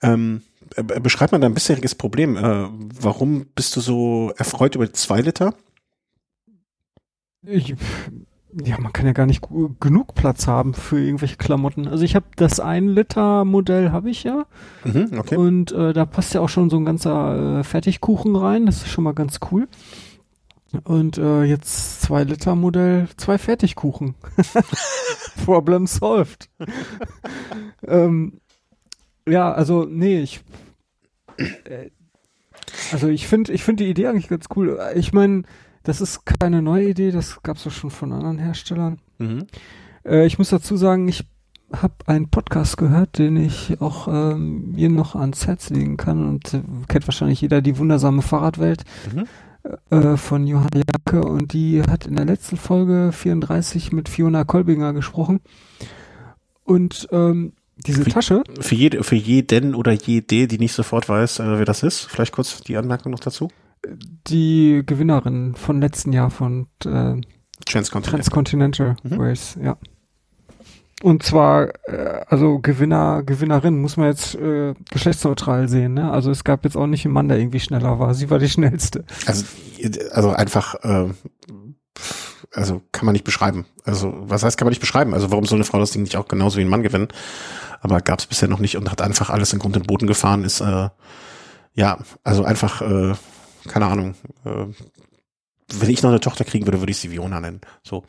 Ähm, beschreib mal dein bisheriges Problem. Äh, warum bist du so erfreut über zwei Liter? Ich, ja, man kann ja gar nicht genug Platz haben für irgendwelche Klamotten. Also ich habe das 1 Liter Modell habe ich ja. Mhm, okay. Und äh, da passt ja auch schon so ein ganzer äh, Fertigkuchen rein. Das ist schon mal ganz cool. Und äh, jetzt 2 Liter Modell, zwei Fertigkuchen. <laughs> Problem solved. <laughs> ähm, ja, also nee, ich äh, also ich finde ich finde die Idee eigentlich ganz cool. Ich meine, das ist keine neue Idee, das gab es ja schon von anderen Herstellern. Mhm. Äh, ich muss dazu sagen, ich habe einen Podcast gehört, den ich auch ähm, hier noch ans Herz legen kann und äh, kennt wahrscheinlich jeder die wundersame Fahrradwelt mhm. äh, von Johann Jacke und die hat in der letzten Folge 34 mit Fiona Kolbinger gesprochen und ähm, diese für, Tasche. Für, jede, für jeden oder jede, die nicht sofort weiß, äh, wer das ist, vielleicht kurz die Anmerkung noch dazu die Gewinnerin von letzten Jahr von äh, Transcontinental, Transcontinental mhm. Race, ja. Und zwar, äh, also Gewinner, Gewinnerin muss man jetzt äh, geschlechtsneutral sehen, ne? Also es gab jetzt auch nicht einen Mann, der irgendwie schneller war. Sie war die schnellste. Also, also einfach, äh, also kann man nicht beschreiben. Also was heißt, kann man nicht beschreiben? Also warum soll eine Frau das Ding nicht auch genauso wie ein Mann gewinnen? Aber gab es bisher noch nicht und hat einfach alles in Grund und Boden gefahren, ist äh, ja, also einfach äh, keine Ahnung, äh, wenn ich noch eine Tochter kriegen würde, würde ich sie Viona nennen. So.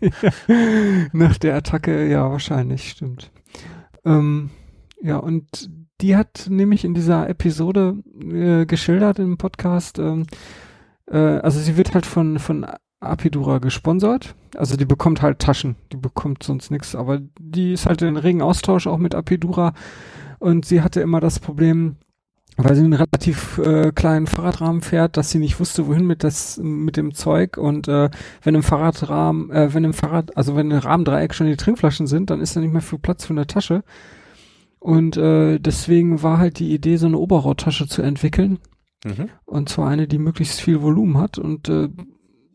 <laughs> Nach der Attacke, ja, wahrscheinlich, stimmt. Ähm, ja, und die hat nämlich in dieser Episode äh, geschildert im Podcast, ähm, äh, also sie wird halt von, von Apidura gesponsert. Also die bekommt halt Taschen, die bekommt sonst nichts, aber die ist halt in regen Austausch auch mit Apidura und sie hatte immer das Problem, weil sie einen relativ äh, kleinen Fahrradrahmen fährt, dass sie nicht wusste, wohin mit das mit dem Zeug und äh, wenn im Fahrradrahmen, äh, wenn im Fahrrad, also wenn im Rahmendreieck schon die Trinkflaschen sind, dann ist da nicht mehr viel Platz für eine Tasche. Und äh, deswegen war halt die Idee, so eine Oberrohrtasche zu entwickeln. Mhm. Und zwar eine, die möglichst viel Volumen hat und äh,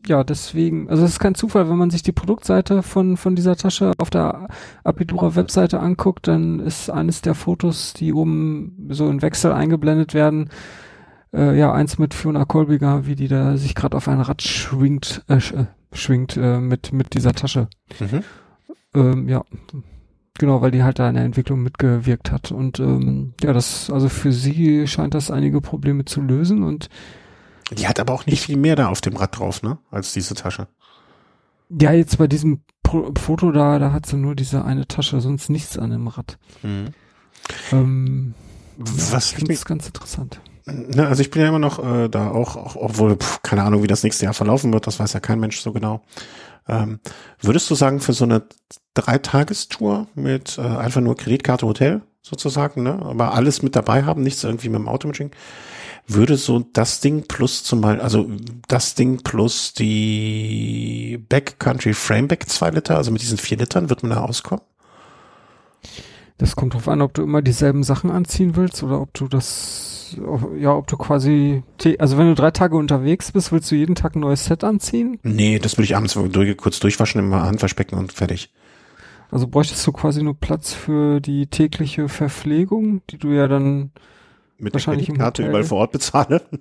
ja, deswegen, also es ist kein Zufall, wenn man sich die Produktseite von, von dieser Tasche auf der Apidura Webseite anguckt, dann ist eines der Fotos, die oben so in Wechsel eingeblendet werden, äh, ja, eins mit Fiona Kolbiger, wie die da sich gerade auf ein Rad schwingt, äh, äh, schwingt äh, mit, mit dieser Tasche. Mhm. Ähm, ja, genau, weil die halt da in der Entwicklung mitgewirkt hat. Und ähm, ja, das, also für sie scheint das einige Probleme zu lösen und die hat aber auch nicht viel mehr da auf dem Rad drauf, ne, als diese Tasche. Ja, jetzt bei diesem Pro Foto da, da hat sie nur diese eine Tasche, sonst nichts an dem Rad. Mhm. Ähm, Was ja, ich finde das ganz interessant. Ne, also ich bin ja immer noch äh, da auch, auch obwohl, pf, keine Ahnung, wie das nächste Jahr verlaufen wird, das weiß ja kein Mensch so genau. Ähm, würdest du sagen, für so eine Dreitagestour mit äh, einfach nur Kreditkarte Hotel sozusagen, ne? Aber alles mit dabei haben, nichts irgendwie mit dem Auto mitschicken, würde so das Ding plus zum Beispiel, also das Ding plus die Backcountry Frameback zwei Liter, also mit diesen vier Litern, wird man da auskommen? Das kommt drauf an, ob du immer dieselben Sachen anziehen willst oder ob du das, ja, ob du quasi, also wenn du drei Tage unterwegs bist, willst du jeden Tag ein neues Set anziehen? Nee, das würde ich abends durch, kurz durchwaschen, immer Handwaschbecken und fertig. Also bräuchtest du quasi nur Platz für die tägliche Verpflegung, die du ja dann mit wahrscheinlich der Karte überall vor Ort bezahle. <laughs>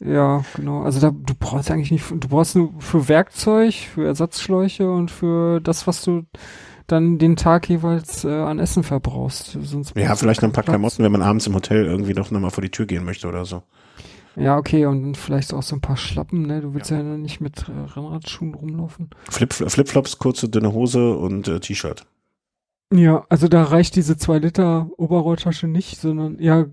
Ja, genau. Also da, du brauchst eigentlich nicht, du brauchst nur für Werkzeug, für Ersatzschläuche und für das, was du dann den Tag jeweils äh, an Essen verbrauchst. Sonst ja, vielleicht noch ein paar Platz. Klamotten, wenn man abends im Hotel irgendwie doch nochmal vor die Tür gehen möchte oder so. Ja, okay, und vielleicht auch so ein paar Schlappen, ne? Du willst ja, ja nicht mit äh, Rennradschuhen rumlaufen. Flip, Flipflops, kurze, dünne Hose und äh, T-Shirt. Ja, also da reicht diese zwei Liter Oberrolltasche nicht, sondern ja,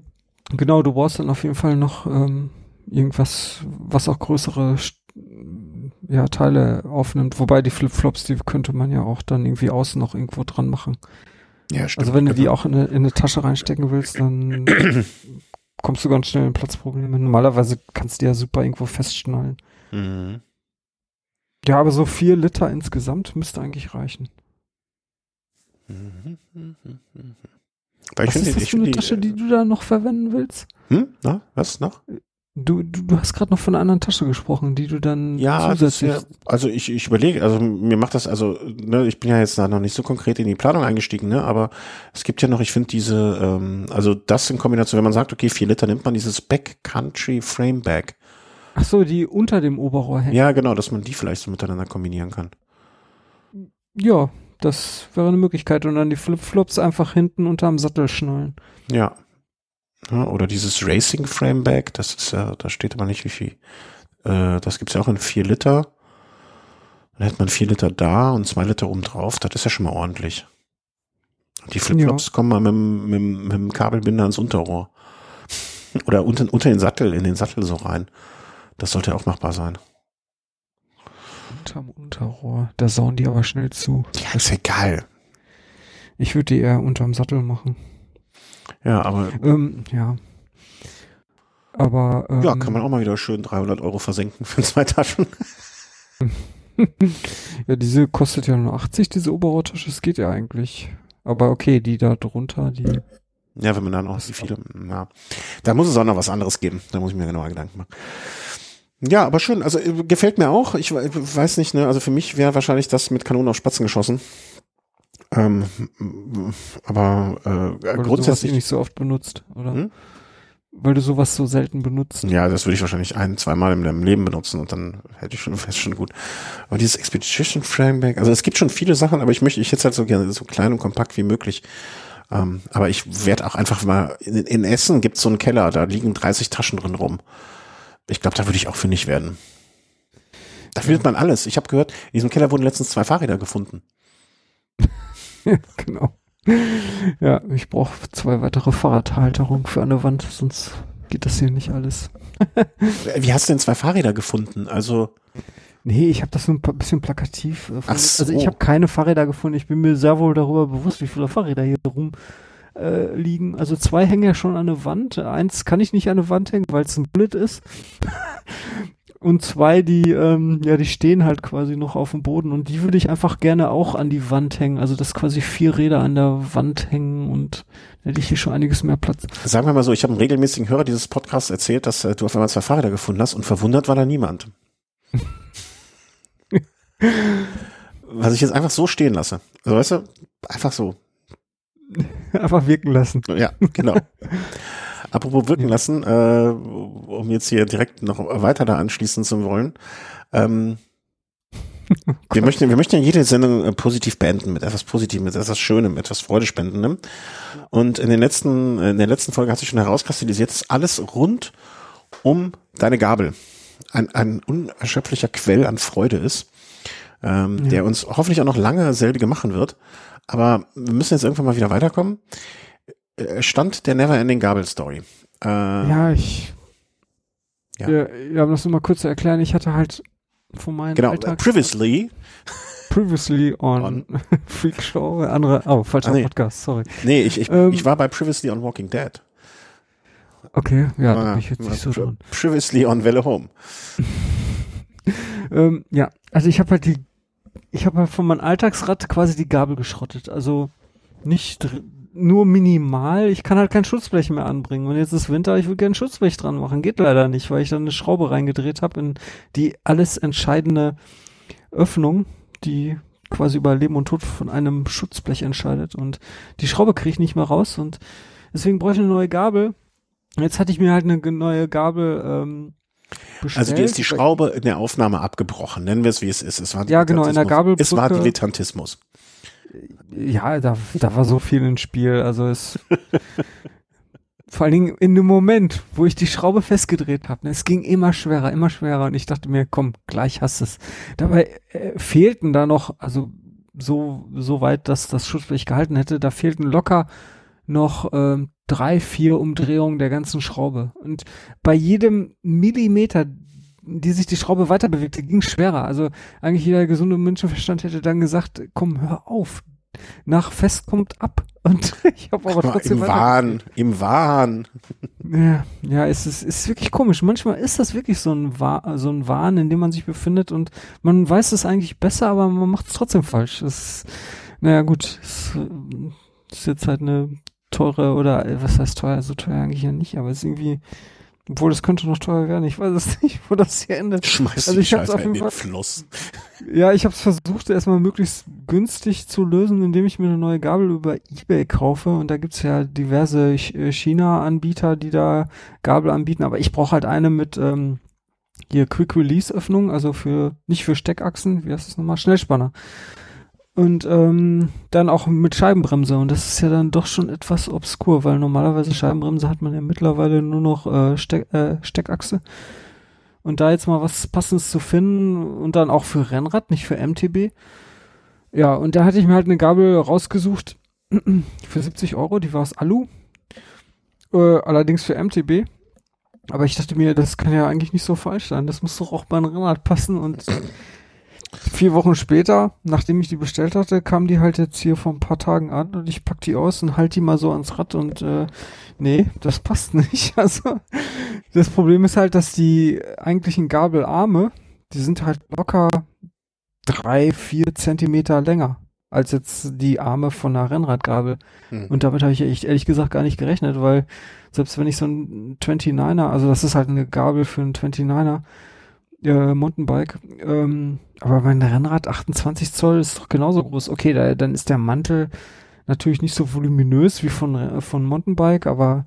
Genau, du brauchst dann auf jeden Fall noch ähm, irgendwas, was auch größere ja, Teile aufnimmt. Wobei die Flipflops, die könnte man ja auch dann irgendwie außen noch irgendwo dran machen. Ja, stimmt. Also wenn du die genau. auch in eine, in eine Tasche reinstecken willst, dann <clears throat> kommst du ganz schnell in Platzprobleme. Normalerweise kannst du ja super irgendwo festschnallen. Mhm. Ja, aber so vier Liter insgesamt müsste eigentlich reichen. Mhm. Weil was ist das für eine Tasche, die du da noch verwenden willst? Hm? Na, was noch? Du, du, du hast gerade noch von einer anderen Tasche gesprochen, die du dann ja, zusätzlich. Ja, also ich, ich überlege, also mir macht das, also, ne, ich bin ja jetzt da noch nicht so konkret in die Planung eingestiegen, ne, aber es gibt ja noch, ich finde diese, ähm, also das in Kombination, wenn man sagt, okay, vier Liter nimmt man dieses Backcountry Frame Bag. Ach so, die unter dem Oberrohr hängt. Ja, genau, dass man die vielleicht so miteinander kombinieren kann. Ja, das wäre eine Möglichkeit. Und dann die Flipflops einfach hinten unterm Sattel schnallen. Ja. ja oder dieses Racing Frameback, das ist ja, da steht aber nicht wie viel. Äh, das gibt's ja auch in vier Liter. Dann hätte man vier Liter da und zwei Liter oben drauf. Das ist ja schon mal ordentlich. Die Flipflops ja. kommen mal mit, mit, mit dem Kabelbinder ins Unterrohr. <laughs> Oder unter, unter den Sattel, in den Sattel so rein. Das sollte auch machbar sein unterm Unterrohr. Da sauen die aber schnell zu. Ja, ist egal. Ich würde die eher unterm Sattel machen. Ja, aber. Ähm, ja. Aber. Ähm, ja, kann man auch mal wieder schön 300 Euro versenken für zwei Taschen. <laughs> ja, diese kostet ja nur 80, diese Oberrohrtasche. Das geht ja eigentlich. Aber okay, die da drunter, die. Ja, wenn man dann auch die viele. Ja. Da muss es auch noch was anderes geben. Da muss ich mir genauer Gedanken machen. Ja, aber schön. Also äh, gefällt mir auch. Ich weiß nicht, ne, also für mich wäre wahrscheinlich das mit Kanonen auf Spatzen geschossen. Ähm, aber äh, Weil grundsätzlich du nicht so oft benutzt, oder? Hm? Weil du sowas so selten benutzt. Ja, das würde ich wahrscheinlich ein, zweimal in meinem Leben benutzen und dann hätte ich schon <laughs> fest schon gut. Aber dieses Expedition Frameback, also es gibt schon viele Sachen, aber ich möchte, ich hätte halt so gerne so klein und kompakt wie möglich. Ähm, aber ich werde auch einfach mal in, in Essen gibt's so einen Keller, da liegen 30 Taschen drin rum. Ich glaube, da würde ich auch fündig werden. Da findet man alles. Ich habe gehört, in diesem Keller wurden letztens zwei Fahrräder gefunden. <laughs> genau. Ja, ich brauche zwei weitere Fahrradhalterungen für eine Wand, sonst geht das hier nicht alles. <laughs> Wie hast du denn zwei Fahrräder gefunden? Also Nee, ich habe das so ein bisschen plakativ. Äh, so. Also ich habe keine Fahrräder gefunden. Ich bin mir sehr wohl darüber bewusst, wie viele Fahrräder hier rum äh, liegen. Also zwei hängen ja schon an der Wand. Eins kann ich nicht an der Wand hängen, weil es ein Bullet ist. <laughs> und zwei, die, ähm, ja, die stehen halt quasi noch auf dem Boden und die würde ich einfach gerne auch an die Wand hängen. Also dass quasi vier Räder an der Wand hängen und da hätte ich hier schon einiges mehr Platz. Sagen wir mal so, ich habe einem regelmäßigen Hörer dieses Podcasts erzählt, dass äh, du auf einmal zwei Fahrräder gefunden hast und verwundert war da niemand. <laughs> Was ich jetzt einfach so stehen lasse. Also weißt du, einfach so. <laughs> einfach wirken lassen. Ja, genau. <laughs> Apropos wirken lassen, äh, um jetzt hier direkt noch weiter da anschließen zu wollen. Ähm, oh <laughs> wir möchten, wir möchten ja jede Sendung äh, positiv beenden, mit etwas Positivem, mit etwas Schönem, etwas Freudespendendem. Und in den letzten, in der letzten Folge hat sich schon herauskristallisiert, dass alles rund um deine Gabel ein, ein unerschöpflicher Quell an Freude ist, ähm, ja. der uns hoffentlich auch noch lange selbige machen wird. Aber wir müssen jetzt irgendwann mal wieder weiterkommen. Äh, Stand der Neverending Gabel Story. Äh, ja, ich. Ja. Ja, ja, um das nur mal kurz zu erklären, ich hatte halt von meinem genau, Alltag previously Previously on, on. <laughs> Freak Show, andere, oh, falscher ah, nee. Podcast, sorry. Nee, ich, ich, ähm, ich war bei Previously on Walking Dead. Okay, ja, ah, da bin ich jetzt nicht so dran. Previously on Welle Home. <laughs> ähm, ja, also ich habe halt die, ich habe von meinem Alltagsrad quasi die Gabel geschrottet. Also nicht nur minimal. Ich kann halt kein Schutzblech mehr anbringen. Und jetzt ist Winter, ich will gerne Schutzblech dran machen. Geht leider nicht, weil ich dann eine Schraube reingedreht habe in die alles entscheidende Öffnung, die quasi über Leben und Tod von einem Schutzblech entscheidet. Und die Schraube kriege ich nicht mehr raus. Und deswegen brauche ich eine neue Gabel. Jetzt hatte ich mir halt eine neue Gabel ähm, Bestellt, also dir ist die Schraube in der Aufnahme abgebrochen, nennen wir es wie es ist. Es war ja genau in der Gabelbrücke. Es war Dilettantismus ja, da, da war so viel im Spiel. Also es <laughs> vor allen Dingen in dem Moment, wo ich die Schraube festgedreht habe, ne, es ging immer schwerer, immer schwerer und ich dachte mir, komm, gleich hast es. Dabei äh, fehlten da noch, also so so weit, dass das Schutzblech gehalten hätte, da fehlten locker noch ähm, drei, vier Umdrehungen der ganzen Schraube. Und bei jedem Millimeter, die sich die Schraube weiter bewegte, ging schwerer. Also eigentlich jeder gesunde Menschenverstand hätte dann gesagt, komm, hör auf. Nach Fest kommt ab. <laughs> Und ich habe aber trotzdem. Im Wahn, im Wahn. Ja, ja, es ist, ist wirklich komisch. Manchmal ist das wirklich so ein, Wahn, so ein Wahn, in dem man sich befindet und man weiß es eigentlich besser, aber man macht es trotzdem falsch. Das naja, gut. Es ist jetzt halt eine teure oder was heißt teuer? So teuer eigentlich ja nicht, aber es ist irgendwie obwohl, das könnte noch teuer werden. Ich weiß es <laughs> nicht, wo das hier endet. Schmeiß also ich hab's auf jeden Fall, Fluss. Ja, ich habe es versucht, erstmal möglichst günstig zu lösen, indem ich mir eine neue Gabel über Ebay kaufe. Und da gibt's ja diverse äh, China-Anbieter, die da Gabel anbieten. Aber ich brauche halt eine mit ähm, hier Quick Release Öffnung, also für nicht für Steckachsen, wie heißt das nochmal? Schnellspanner und ähm, dann auch mit Scheibenbremse und das ist ja dann doch schon etwas obskur, weil normalerweise Scheibenbremse hat man ja mittlerweile nur noch äh, Steck, äh, Steckachse und da jetzt mal was passendes zu finden und dann auch für Rennrad, nicht für MTB. Ja, und da hatte ich mir halt eine Gabel rausgesucht <clears throat> für 70 Euro, die war aus Alu, äh, allerdings für MTB. Aber ich dachte mir, das kann ja eigentlich nicht so falsch sein. Das muss doch auch bei einem Rennrad passen und Vier Wochen später, nachdem ich die bestellt hatte, kam die halt jetzt hier vor ein paar Tagen an und ich pack die aus und halt die mal so ans Rad und äh, nee, das passt <laughs> nicht. Also das Problem ist halt, dass die eigentlichen Gabelarme, die sind halt locker drei, vier Zentimeter länger als jetzt die Arme von einer Rennradgabel. Hm. Und damit habe ich echt ehrlich gesagt gar nicht gerechnet, weil selbst wenn ich so ein 29er, also das ist halt eine Gabel für einen 29er, äh, Mountainbike. Ähm, aber mein Rennrad 28 Zoll ist doch genauso groß. Okay, da, dann ist der Mantel natürlich nicht so voluminös wie von, äh, von Mountainbike, aber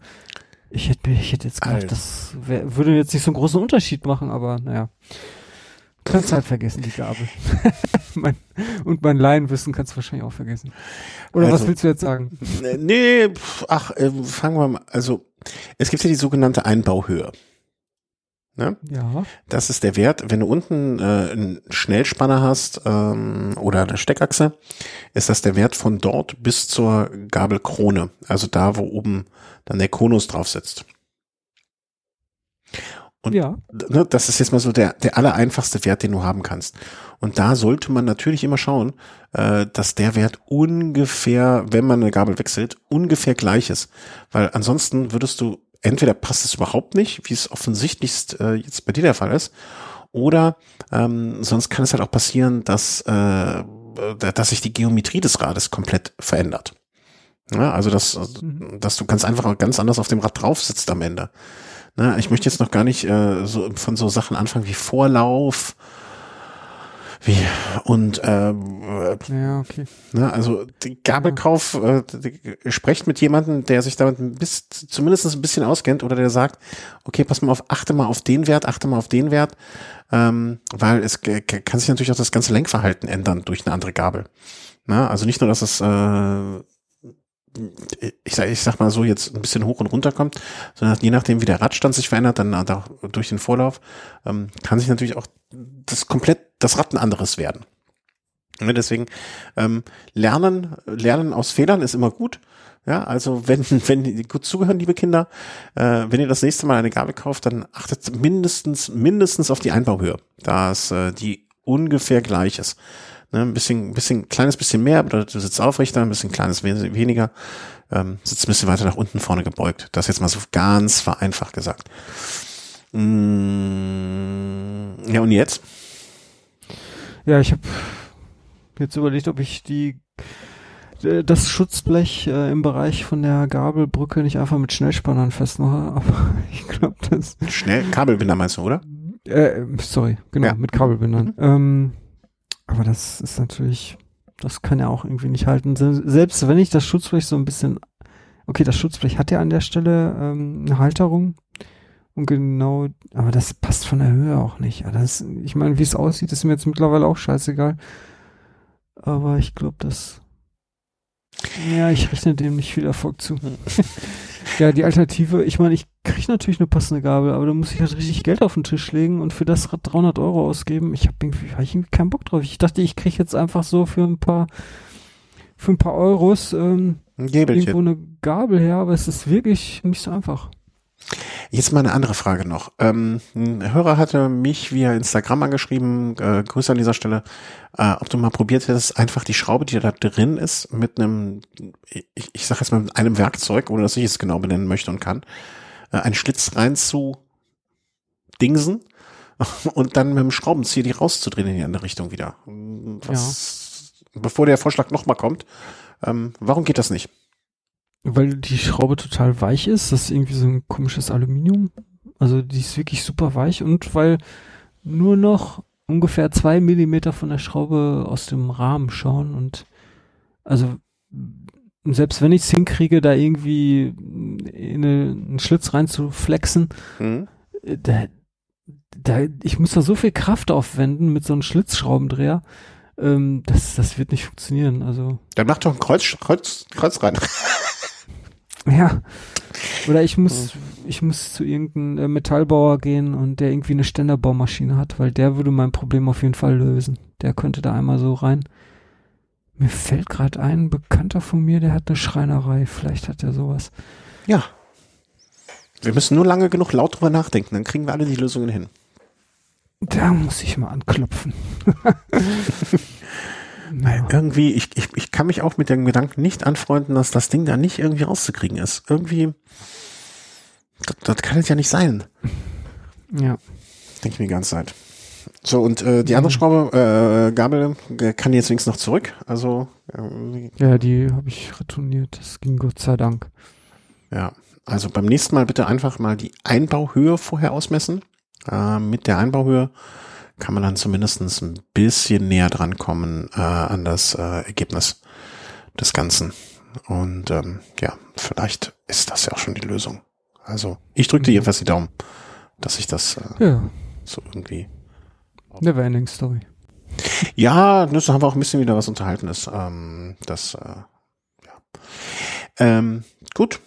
ich hätte, ich hätte jetzt gedacht, das wär, würde jetzt nicht so einen großen Unterschied machen, aber naja. Kannst halt vergessen, die Gabel. <laughs> mein, und mein Laienwissen kannst du wahrscheinlich auch vergessen. Oder also, was willst du jetzt sagen? Nee, ach, äh, fangen wir mal, also es gibt ja die sogenannte Einbauhöhe. Ne? Ja. Das ist der Wert. Wenn du unten äh, einen Schnellspanner hast ähm, oder eine Steckachse, ist das der Wert von dort bis zur Gabelkrone. Also da, wo oben dann der Konus drauf sitzt. Und ja. ne, das ist jetzt mal so der, der allereinfachste Wert, den du haben kannst. Und da sollte man natürlich immer schauen, äh, dass der Wert ungefähr, wenn man eine Gabel wechselt, ungefähr gleich ist. Weil ansonsten würdest du, entweder passt es überhaupt nicht, wie es offensichtlichst äh, jetzt bei dir der Fall ist, oder ähm, sonst kann es halt auch passieren, dass, äh, dass sich die Geometrie des Rades komplett verändert. Ja, also dass, mhm. dass du ganz einfach ganz anders auf dem Rad drauf sitzt am Ende. Na, ich möchte jetzt noch gar nicht äh, so von so Sachen anfangen wie Vorlauf, wie und ähm, ja, okay. Ne, also Gabelkauf, äh, sprecht mit jemandem, der sich damit ein bisschen, zumindest ein bisschen auskennt oder der sagt, okay, pass mal auf, achte mal auf den Wert, achte mal auf den Wert, ähm, weil es kann sich natürlich auch das ganze Lenkverhalten ändern durch eine andere Gabel. Na, also nicht nur, dass es äh, ich sag, ich sag mal so, jetzt ein bisschen hoch und runter kommt, sondern je nachdem, wie der Radstand sich verändert, dann auch durch den Vorlauf, ähm, kann sich natürlich auch das komplett, das Rad ein anderes werden. Und deswegen ähm, lernen, lernen aus Fehlern ist immer gut. Ja, also wenn, <laughs> wenn gut zugehören, liebe Kinder, äh, wenn ihr das nächste Mal eine Gabel kauft, dann achtet mindestens, mindestens auf die Einbauhöhe, da es äh, die ungefähr gleich ist. Ne, ein bisschen, ein bisschen, kleines bisschen mehr, bedeutet, du sitzt aufrechter, ein bisschen kleines weniger, ähm, sitzt ein bisschen weiter nach unten vorne gebeugt. Das jetzt mal so ganz vereinfacht gesagt. Mm, ja, und jetzt? Ja, ich habe jetzt überlegt, ob ich die äh, das Schutzblech äh, im Bereich von der Gabelbrücke nicht einfach mit Schnellspannern festmache, <laughs> aber ich glaube, das Schnell Kabelbinder meinst du, oder? Äh, sorry, genau, ja. mit Kabelbindern. Mhm. Ähm, aber das ist natürlich, das kann ja auch irgendwie nicht halten. Selbst wenn ich das Schutzblech so ein bisschen, okay, das Schutzblech hat ja an der Stelle ähm, eine Halterung. Und genau, aber das passt von der Höhe auch nicht. Das, ich meine, wie es aussieht, ist mir jetzt mittlerweile auch scheißegal. Aber ich glaube, das. Ja, ich rechne dem nicht viel Erfolg zu. <laughs> Ja, die Alternative, ich meine, ich kriege natürlich eine passende Gabel, aber da muss ich halt richtig Geld auf den Tisch legen und für das 300 Euro ausgeben. Ich habe irgendwie, hab irgendwie keinen Bock drauf. Ich dachte, ich kriege jetzt einfach so für ein paar, für ein paar Euros ähm, irgendwo eine Gabel her, aber es ist wirklich nicht so einfach. Jetzt mal eine andere Frage noch. Ähm, ein Hörer hatte mich via Instagram angeschrieben, äh, Grüße an dieser Stelle, äh, ob du mal probiert hättest, einfach die Schraube, die da drin ist, mit einem, ich, ich sag jetzt mal mit einem Werkzeug, ohne dass ich es genau benennen möchte und kann, äh, einen Schlitz rein zu dingsen <laughs> und dann mit dem Schraubenzieher die rauszudrehen in die andere Richtung wieder. Was, ja. Bevor der Vorschlag nochmal kommt, ähm, warum geht das nicht? Weil die Schraube total weich ist. Das ist irgendwie so ein komisches Aluminium. Also die ist wirklich super weich und weil nur noch ungefähr zwei Millimeter von der Schraube aus dem Rahmen schauen und also selbst wenn ich es hinkriege, da irgendwie in eine, einen Schlitz rein zu flexen, mhm. da, da, ich muss da so viel Kraft aufwenden mit so einem Schlitzschraubendreher, ähm, das, das wird nicht funktionieren. Also. Dann mach doch ein Kreuz, Kreuz, Kreuz rein. Ja. Oder ich muss, ich muss zu irgendeinem äh, Metallbauer gehen und der irgendwie eine Ständerbaumaschine hat, weil der würde mein Problem auf jeden Fall lösen. Der könnte da einmal so rein. Mir fällt gerade ein, ein Bekannter von mir, der hat eine Schreinerei. Vielleicht hat er sowas. Ja. Wir müssen nur lange genug laut drüber nachdenken, dann kriegen wir alle die Lösungen hin. Da muss ich mal anklopfen. <laughs> Weil irgendwie, ich, ich, ich kann mich auch mit dem Gedanken nicht anfreunden, dass das Ding da nicht irgendwie rauszukriegen ist. Irgendwie, das, das kann es ja nicht sein. Ja. Denke ich mir die ganze Zeit. So, und äh, die andere. Schraube, äh, Gabel, kann jetzt links noch zurück. Also äh, Ja, die habe ich retourniert. Das ging Gott sei Dank. Ja, also beim nächsten Mal bitte einfach mal die Einbauhöhe vorher ausmessen. Äh, mit der Einbauhöhe kann man dann zumindestens ein bisschen näher dran kommen äh, an das äh, Ergebnis des Ganzen. Und ähm, ja, vielleicht ist das ja auch schon die Lösung. Also ich drücke dir mhm. jedenfalls die Daumen, dass ich das äh, ja. so irgendwie. Never ending story. Ja, das haben wir auch ein bisschen wieder was Unterhaltenes. Ähm, das, äh, ja. Ähm, gut.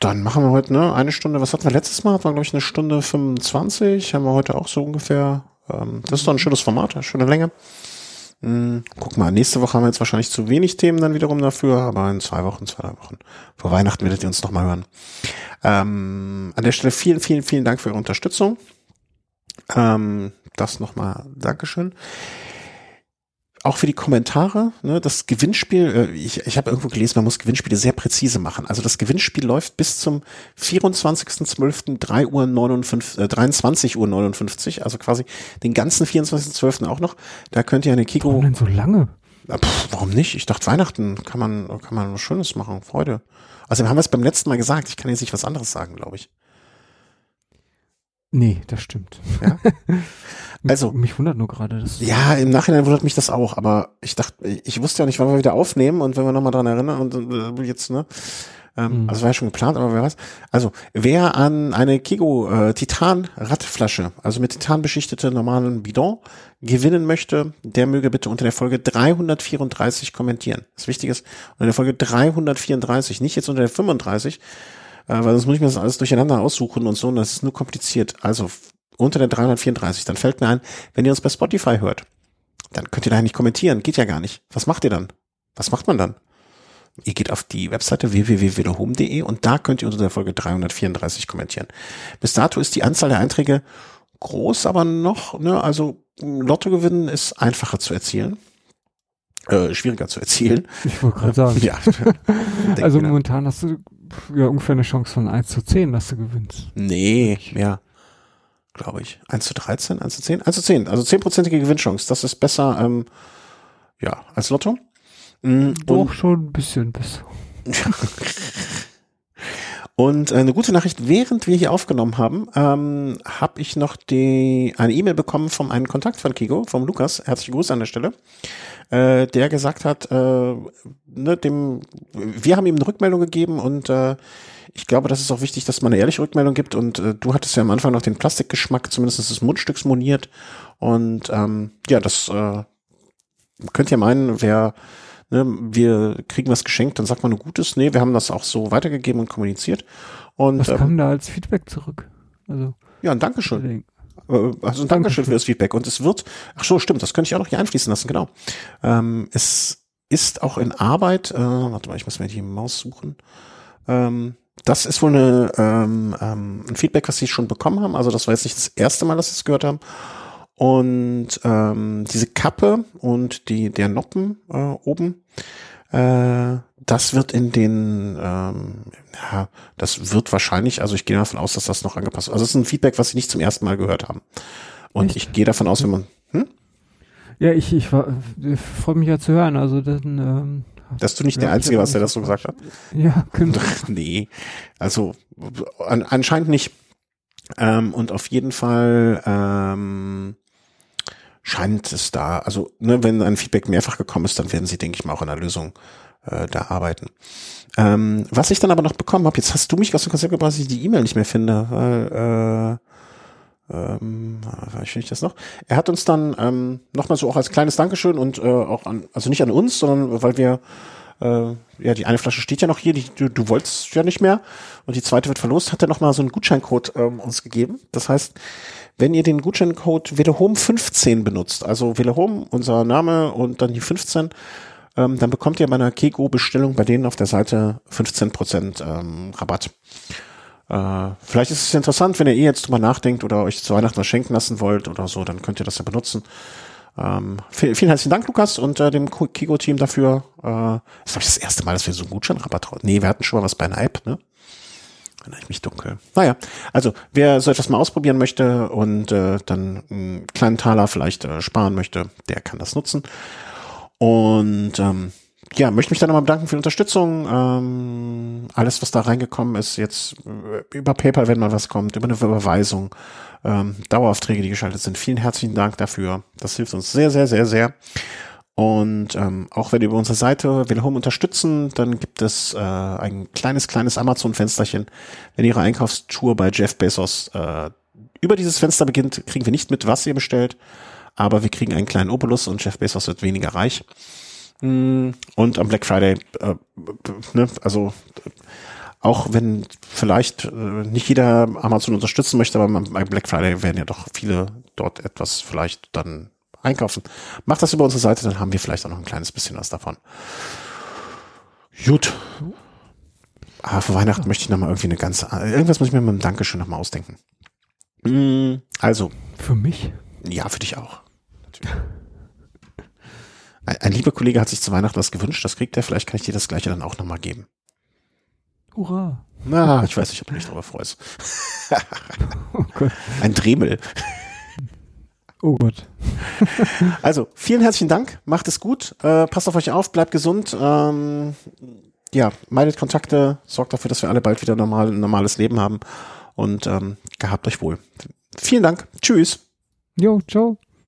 Dann machen wir heute ne, eine Stunde. Was hatten wir letztes Mal? Hatten wir, glaube ich, eine Stunde 25. Haben wir heute auch so ungefähr ähm, das ist doch ein schönes Format, eine schöne Länge. Hm, guck mal, nächste Woche haben wir jetzt wahrscheinlich zu wenig Themen dann wiederum dafür, aber in zwei Wochen, zwei, drei Wochen. Vor Weihnachten werdet ihr uns nochmal hören. Ähm, an der Stelle vielen, vielen, vielen Dank für eure Unterstützung. Ähm, das nochmal Dankeschön auch für die Kommentare, ne, das Gewinnspiel, äh, ich, ich habe irgendwo gelesen, man muss Gewinnspiele sehr präzise machen. Also das Gewinnspiel läuft bis zum 24.12. 3 Uhr 59, äh, 23 Uhr 59, also quasi den ganzen 24.12. auch noch. Da könnt ihr eine Kiko. Warum denn so lange? Pff, warum nicht? Ich dachte, Weihnachten kann man, kann man was Schönes machen, Freude. Also haben wir es beim letzten Mal gesagt. Ich kann jetzt nicht was anderes sagen, glaube ich. Nee, das stimmt. Ja? <laughs> Also. Mich wundert nur gerade das. Ja, im Nachhinein wundert mich das auch, aber ich dachte, ich wusste ja nicht, wann wir wieder aufnehmen und wenn wir nochmal dran erinnern und äh, jetzt, ne? Ähm, mhm. Also war ja schon geplant, aber wer weiß. Also, wer an eine Kigo äh, Titan Radflasche, also mit Titan beschichtete normalen Bidon, gewinnen möchte, der möge bitte unter der Folge 334 kommentieren. Das Wichtige ist, unter der Folge 334, nicht jetzt unter der 35, äh, weil sonst muss ich mir das alles durcheinander aussuchen und so, und das ist nur kompliziert. Also unter der 334, dann fällt mir ein, wenn ihr uns bei Spotify hört, dann könnt ihr da nicht kommentieren, geht ja gar nicht. Was macht ihr dann? Was macht man dann? Ihr geht auf die Webseite www.wiederhome.de und da könnt ihr unter der Folge 334 kommentieren. Bis dato ist die Anzahl der Einträge groß, aber noch, ne, also Lotto gewinnen ist einfacher zu erzielen. Äh, schwieriger zu erzielen. Ich wollte gerade sagen. <laughs> ja. <laughs> also momentan hast du ja ungefähr eine Chance von 1 zu 10, dass du gewinnst. Nee, ja glaube ich. 1 zu 13, 1 zu 10? 1 zu 10, also 10-prozentige Gewinnchance. Das ist besser, ähm, ja, als Lotto. Mhm, Doch schon ein bisschen besser. <laughs> Und äh, eine gute Nachricht, während wir hier aufgenommen haben, ähm, habe ich noch die, eine E-Mail bekommen von einem Kontakt von Kigo, vom Lukas, herzliche Grüße an der Stelle, äh, der gesagt hat, äh, ne, dem, wir haben ihm eine Rückmeldung gegeben und äh, ich glaube, das ist auch wichtig, dass man eine ehrliche Rückmeldung gibt. Und äh, du hattest ja am Anfang noch den Plastikgeschmack, zumindest des Mundstücks moniert. Und ähm, ja, das äh, könnt ihr meinen, wer ne, wir kriegen was geschenkt, dann sagt man ein Gutes. Nee, wir haben das auch so weitergegeben und kommuniziert. Und, was ähm, kam da als Feedback zurück? Also ja, ein Dankeschön. Äh, also ein Dankeschön für das Feedback. Und es wird, ach so, stimmt, das könnte ich auch noch hier einfließen lassen, genau. Ähm, es ist auch in Arbeit, äh, warte mal, ich muss mir die Maus suchen. Ähm, das ist wohl eine, ähm, ähm, ein Feedback, was sie schon bekommen haben. Also das war jetzt nicht das erste Mal, dass sie es gehört haben. Und ähm, diese Kappe und die der Noppen äh, oben, äh, das wird in den, ähm, ja, das wird wahrscheinlich, also ich gehe davon aus, dass das noch angepasst wird. Also es ist ein Feedback, was sie nicht zum ersten Mal gehört haben. Und Echt? ich gehe davon aus, wenn man, hm? Ja, ich, ich, ich freue mich ja zu hören. Also dann ähm, dass du nicht ja, der Einzige warst, der das so gesagt hat? <laughs> Ja, genau. <laughs> nee, also an, anscheinend nicht. Ähm, und auf jeden Fall ähm, scheint es da, also ne, wenn ein Feedback mehrfach gekommen ist, dann werden sie, denke ich mal, auch an der Lösung äh, da arbeiten. Ähm, was ich dann aber noch bekommen habe, jetzt hast du mich aus dem Konzept gebracht, dass ich die E-Mail nicht mehr finde, weil äh, ähm, finde ich das noch. Er hat uns dann ähm, nochmal so auch als kleines Dankeschön und äh, auch an, also nicht an uns, sondern weil wir äh, ja, die eine Flasche steht ja noch hier, die, du, du wolltest ja nicht mehr und die zweite wird verlost, hat er nochmal so einen Gutscheincode ähm, uns gegeben. Das heißt, wenn ihr den Gutscheincode Velehome15 benutzt, also Velehome, unser Name und dann die 15, ähm, dann bekommt ihr bei einer Kego-Bestellung bei denen auf der Seite 15% ähm, Rabatt. Äh, vielleicht ist es interessant, wenn ihr eh jetzt drüber nachdenkt oder euch zu Weihnachten was schenken lassen wollt oder so, dann könnt ihr das ja benutzen. Ähm, vielen, vielen herzlichen Dank, Lukas, und äh, dem Kiko-Team dafür. Äh, das ist, glaube ich, das erste Mal, dass wir so einen Gutscheinrabatt haben. Nee, wir hatten schon mal was bei einer App, ne? Erinnere ich mich dunkel. Naja, also wer so etwas mal ausprobieren möchte und äh, dann einen kleinen Taler vielleicht äh, sparen möchte, der kann das nutzen. Und ähm, ja, möchte mich dann nochmal bedanken für die Unterstützung. Ähm, alles, was da reingekommen ist, jetzt äh, über PayPal, wenn mal was kommt, über eine Überweisung, ähm, Daueraufträge, die geschaltet sind. Vielen herzlichen Dank dafür. Das hilft uns sehr, sehr, sehr, sehr. Und ähm, auch wenn ihr über unsere Seite Willhome unterstützen, dann gibt es äh, ein kleines, kleines Amazon-Fensterchen. Wenn ihre Einkaufstour bei Jeff Bezos äh, über dieses Fenster beginnt, kriegen wir nicht mit, was ihr bestellt, aber wir kriegen einen kleinen Obolus und Jeff Bezos wird weniger reich. Mm, und am Black Friday, äh, ne, also auch wenn vielleicht äh, nicht jeder Amazon unterstützen möchte, aber bei Black Friday werden ja doch viele dort etwas vielleicht dann einkaufen. Macht das über unsere Seite, dann haben wir vielleicht auch noch ein kleines bisschen was davon. Gut. Aber für Weihnachten möchte ich nochmal irgendwie eine ganze, irgendwas muss ich mir mit einem Dankeschön nochmal ausdenken. Mm, Also, Für mich? ja, für dich auch. Natürlich. Ein, ein lieber Kollege hat sich zu Weihnachten was gewünscht, das kriegt er, vielleicht kann ich dir das gleiche dann auch nochmal geben. Hurra. Na, ich weiß nicht, ob du dich darüber freust. <laughs> Oh Gott. Ein Dremel. Oh Gott. <laughs> Also, vielen herzlichen Dank, macht es gut, äh, passt auf euch auf, bleibt gesund, ähm, ja, meidet Kontakte, sorgt dafür, dass wir alle bald wieder normal, ein normales Leben haben und ähm, gehabt euch wohl. Vielen Dank, tschüss. Jo, ciao.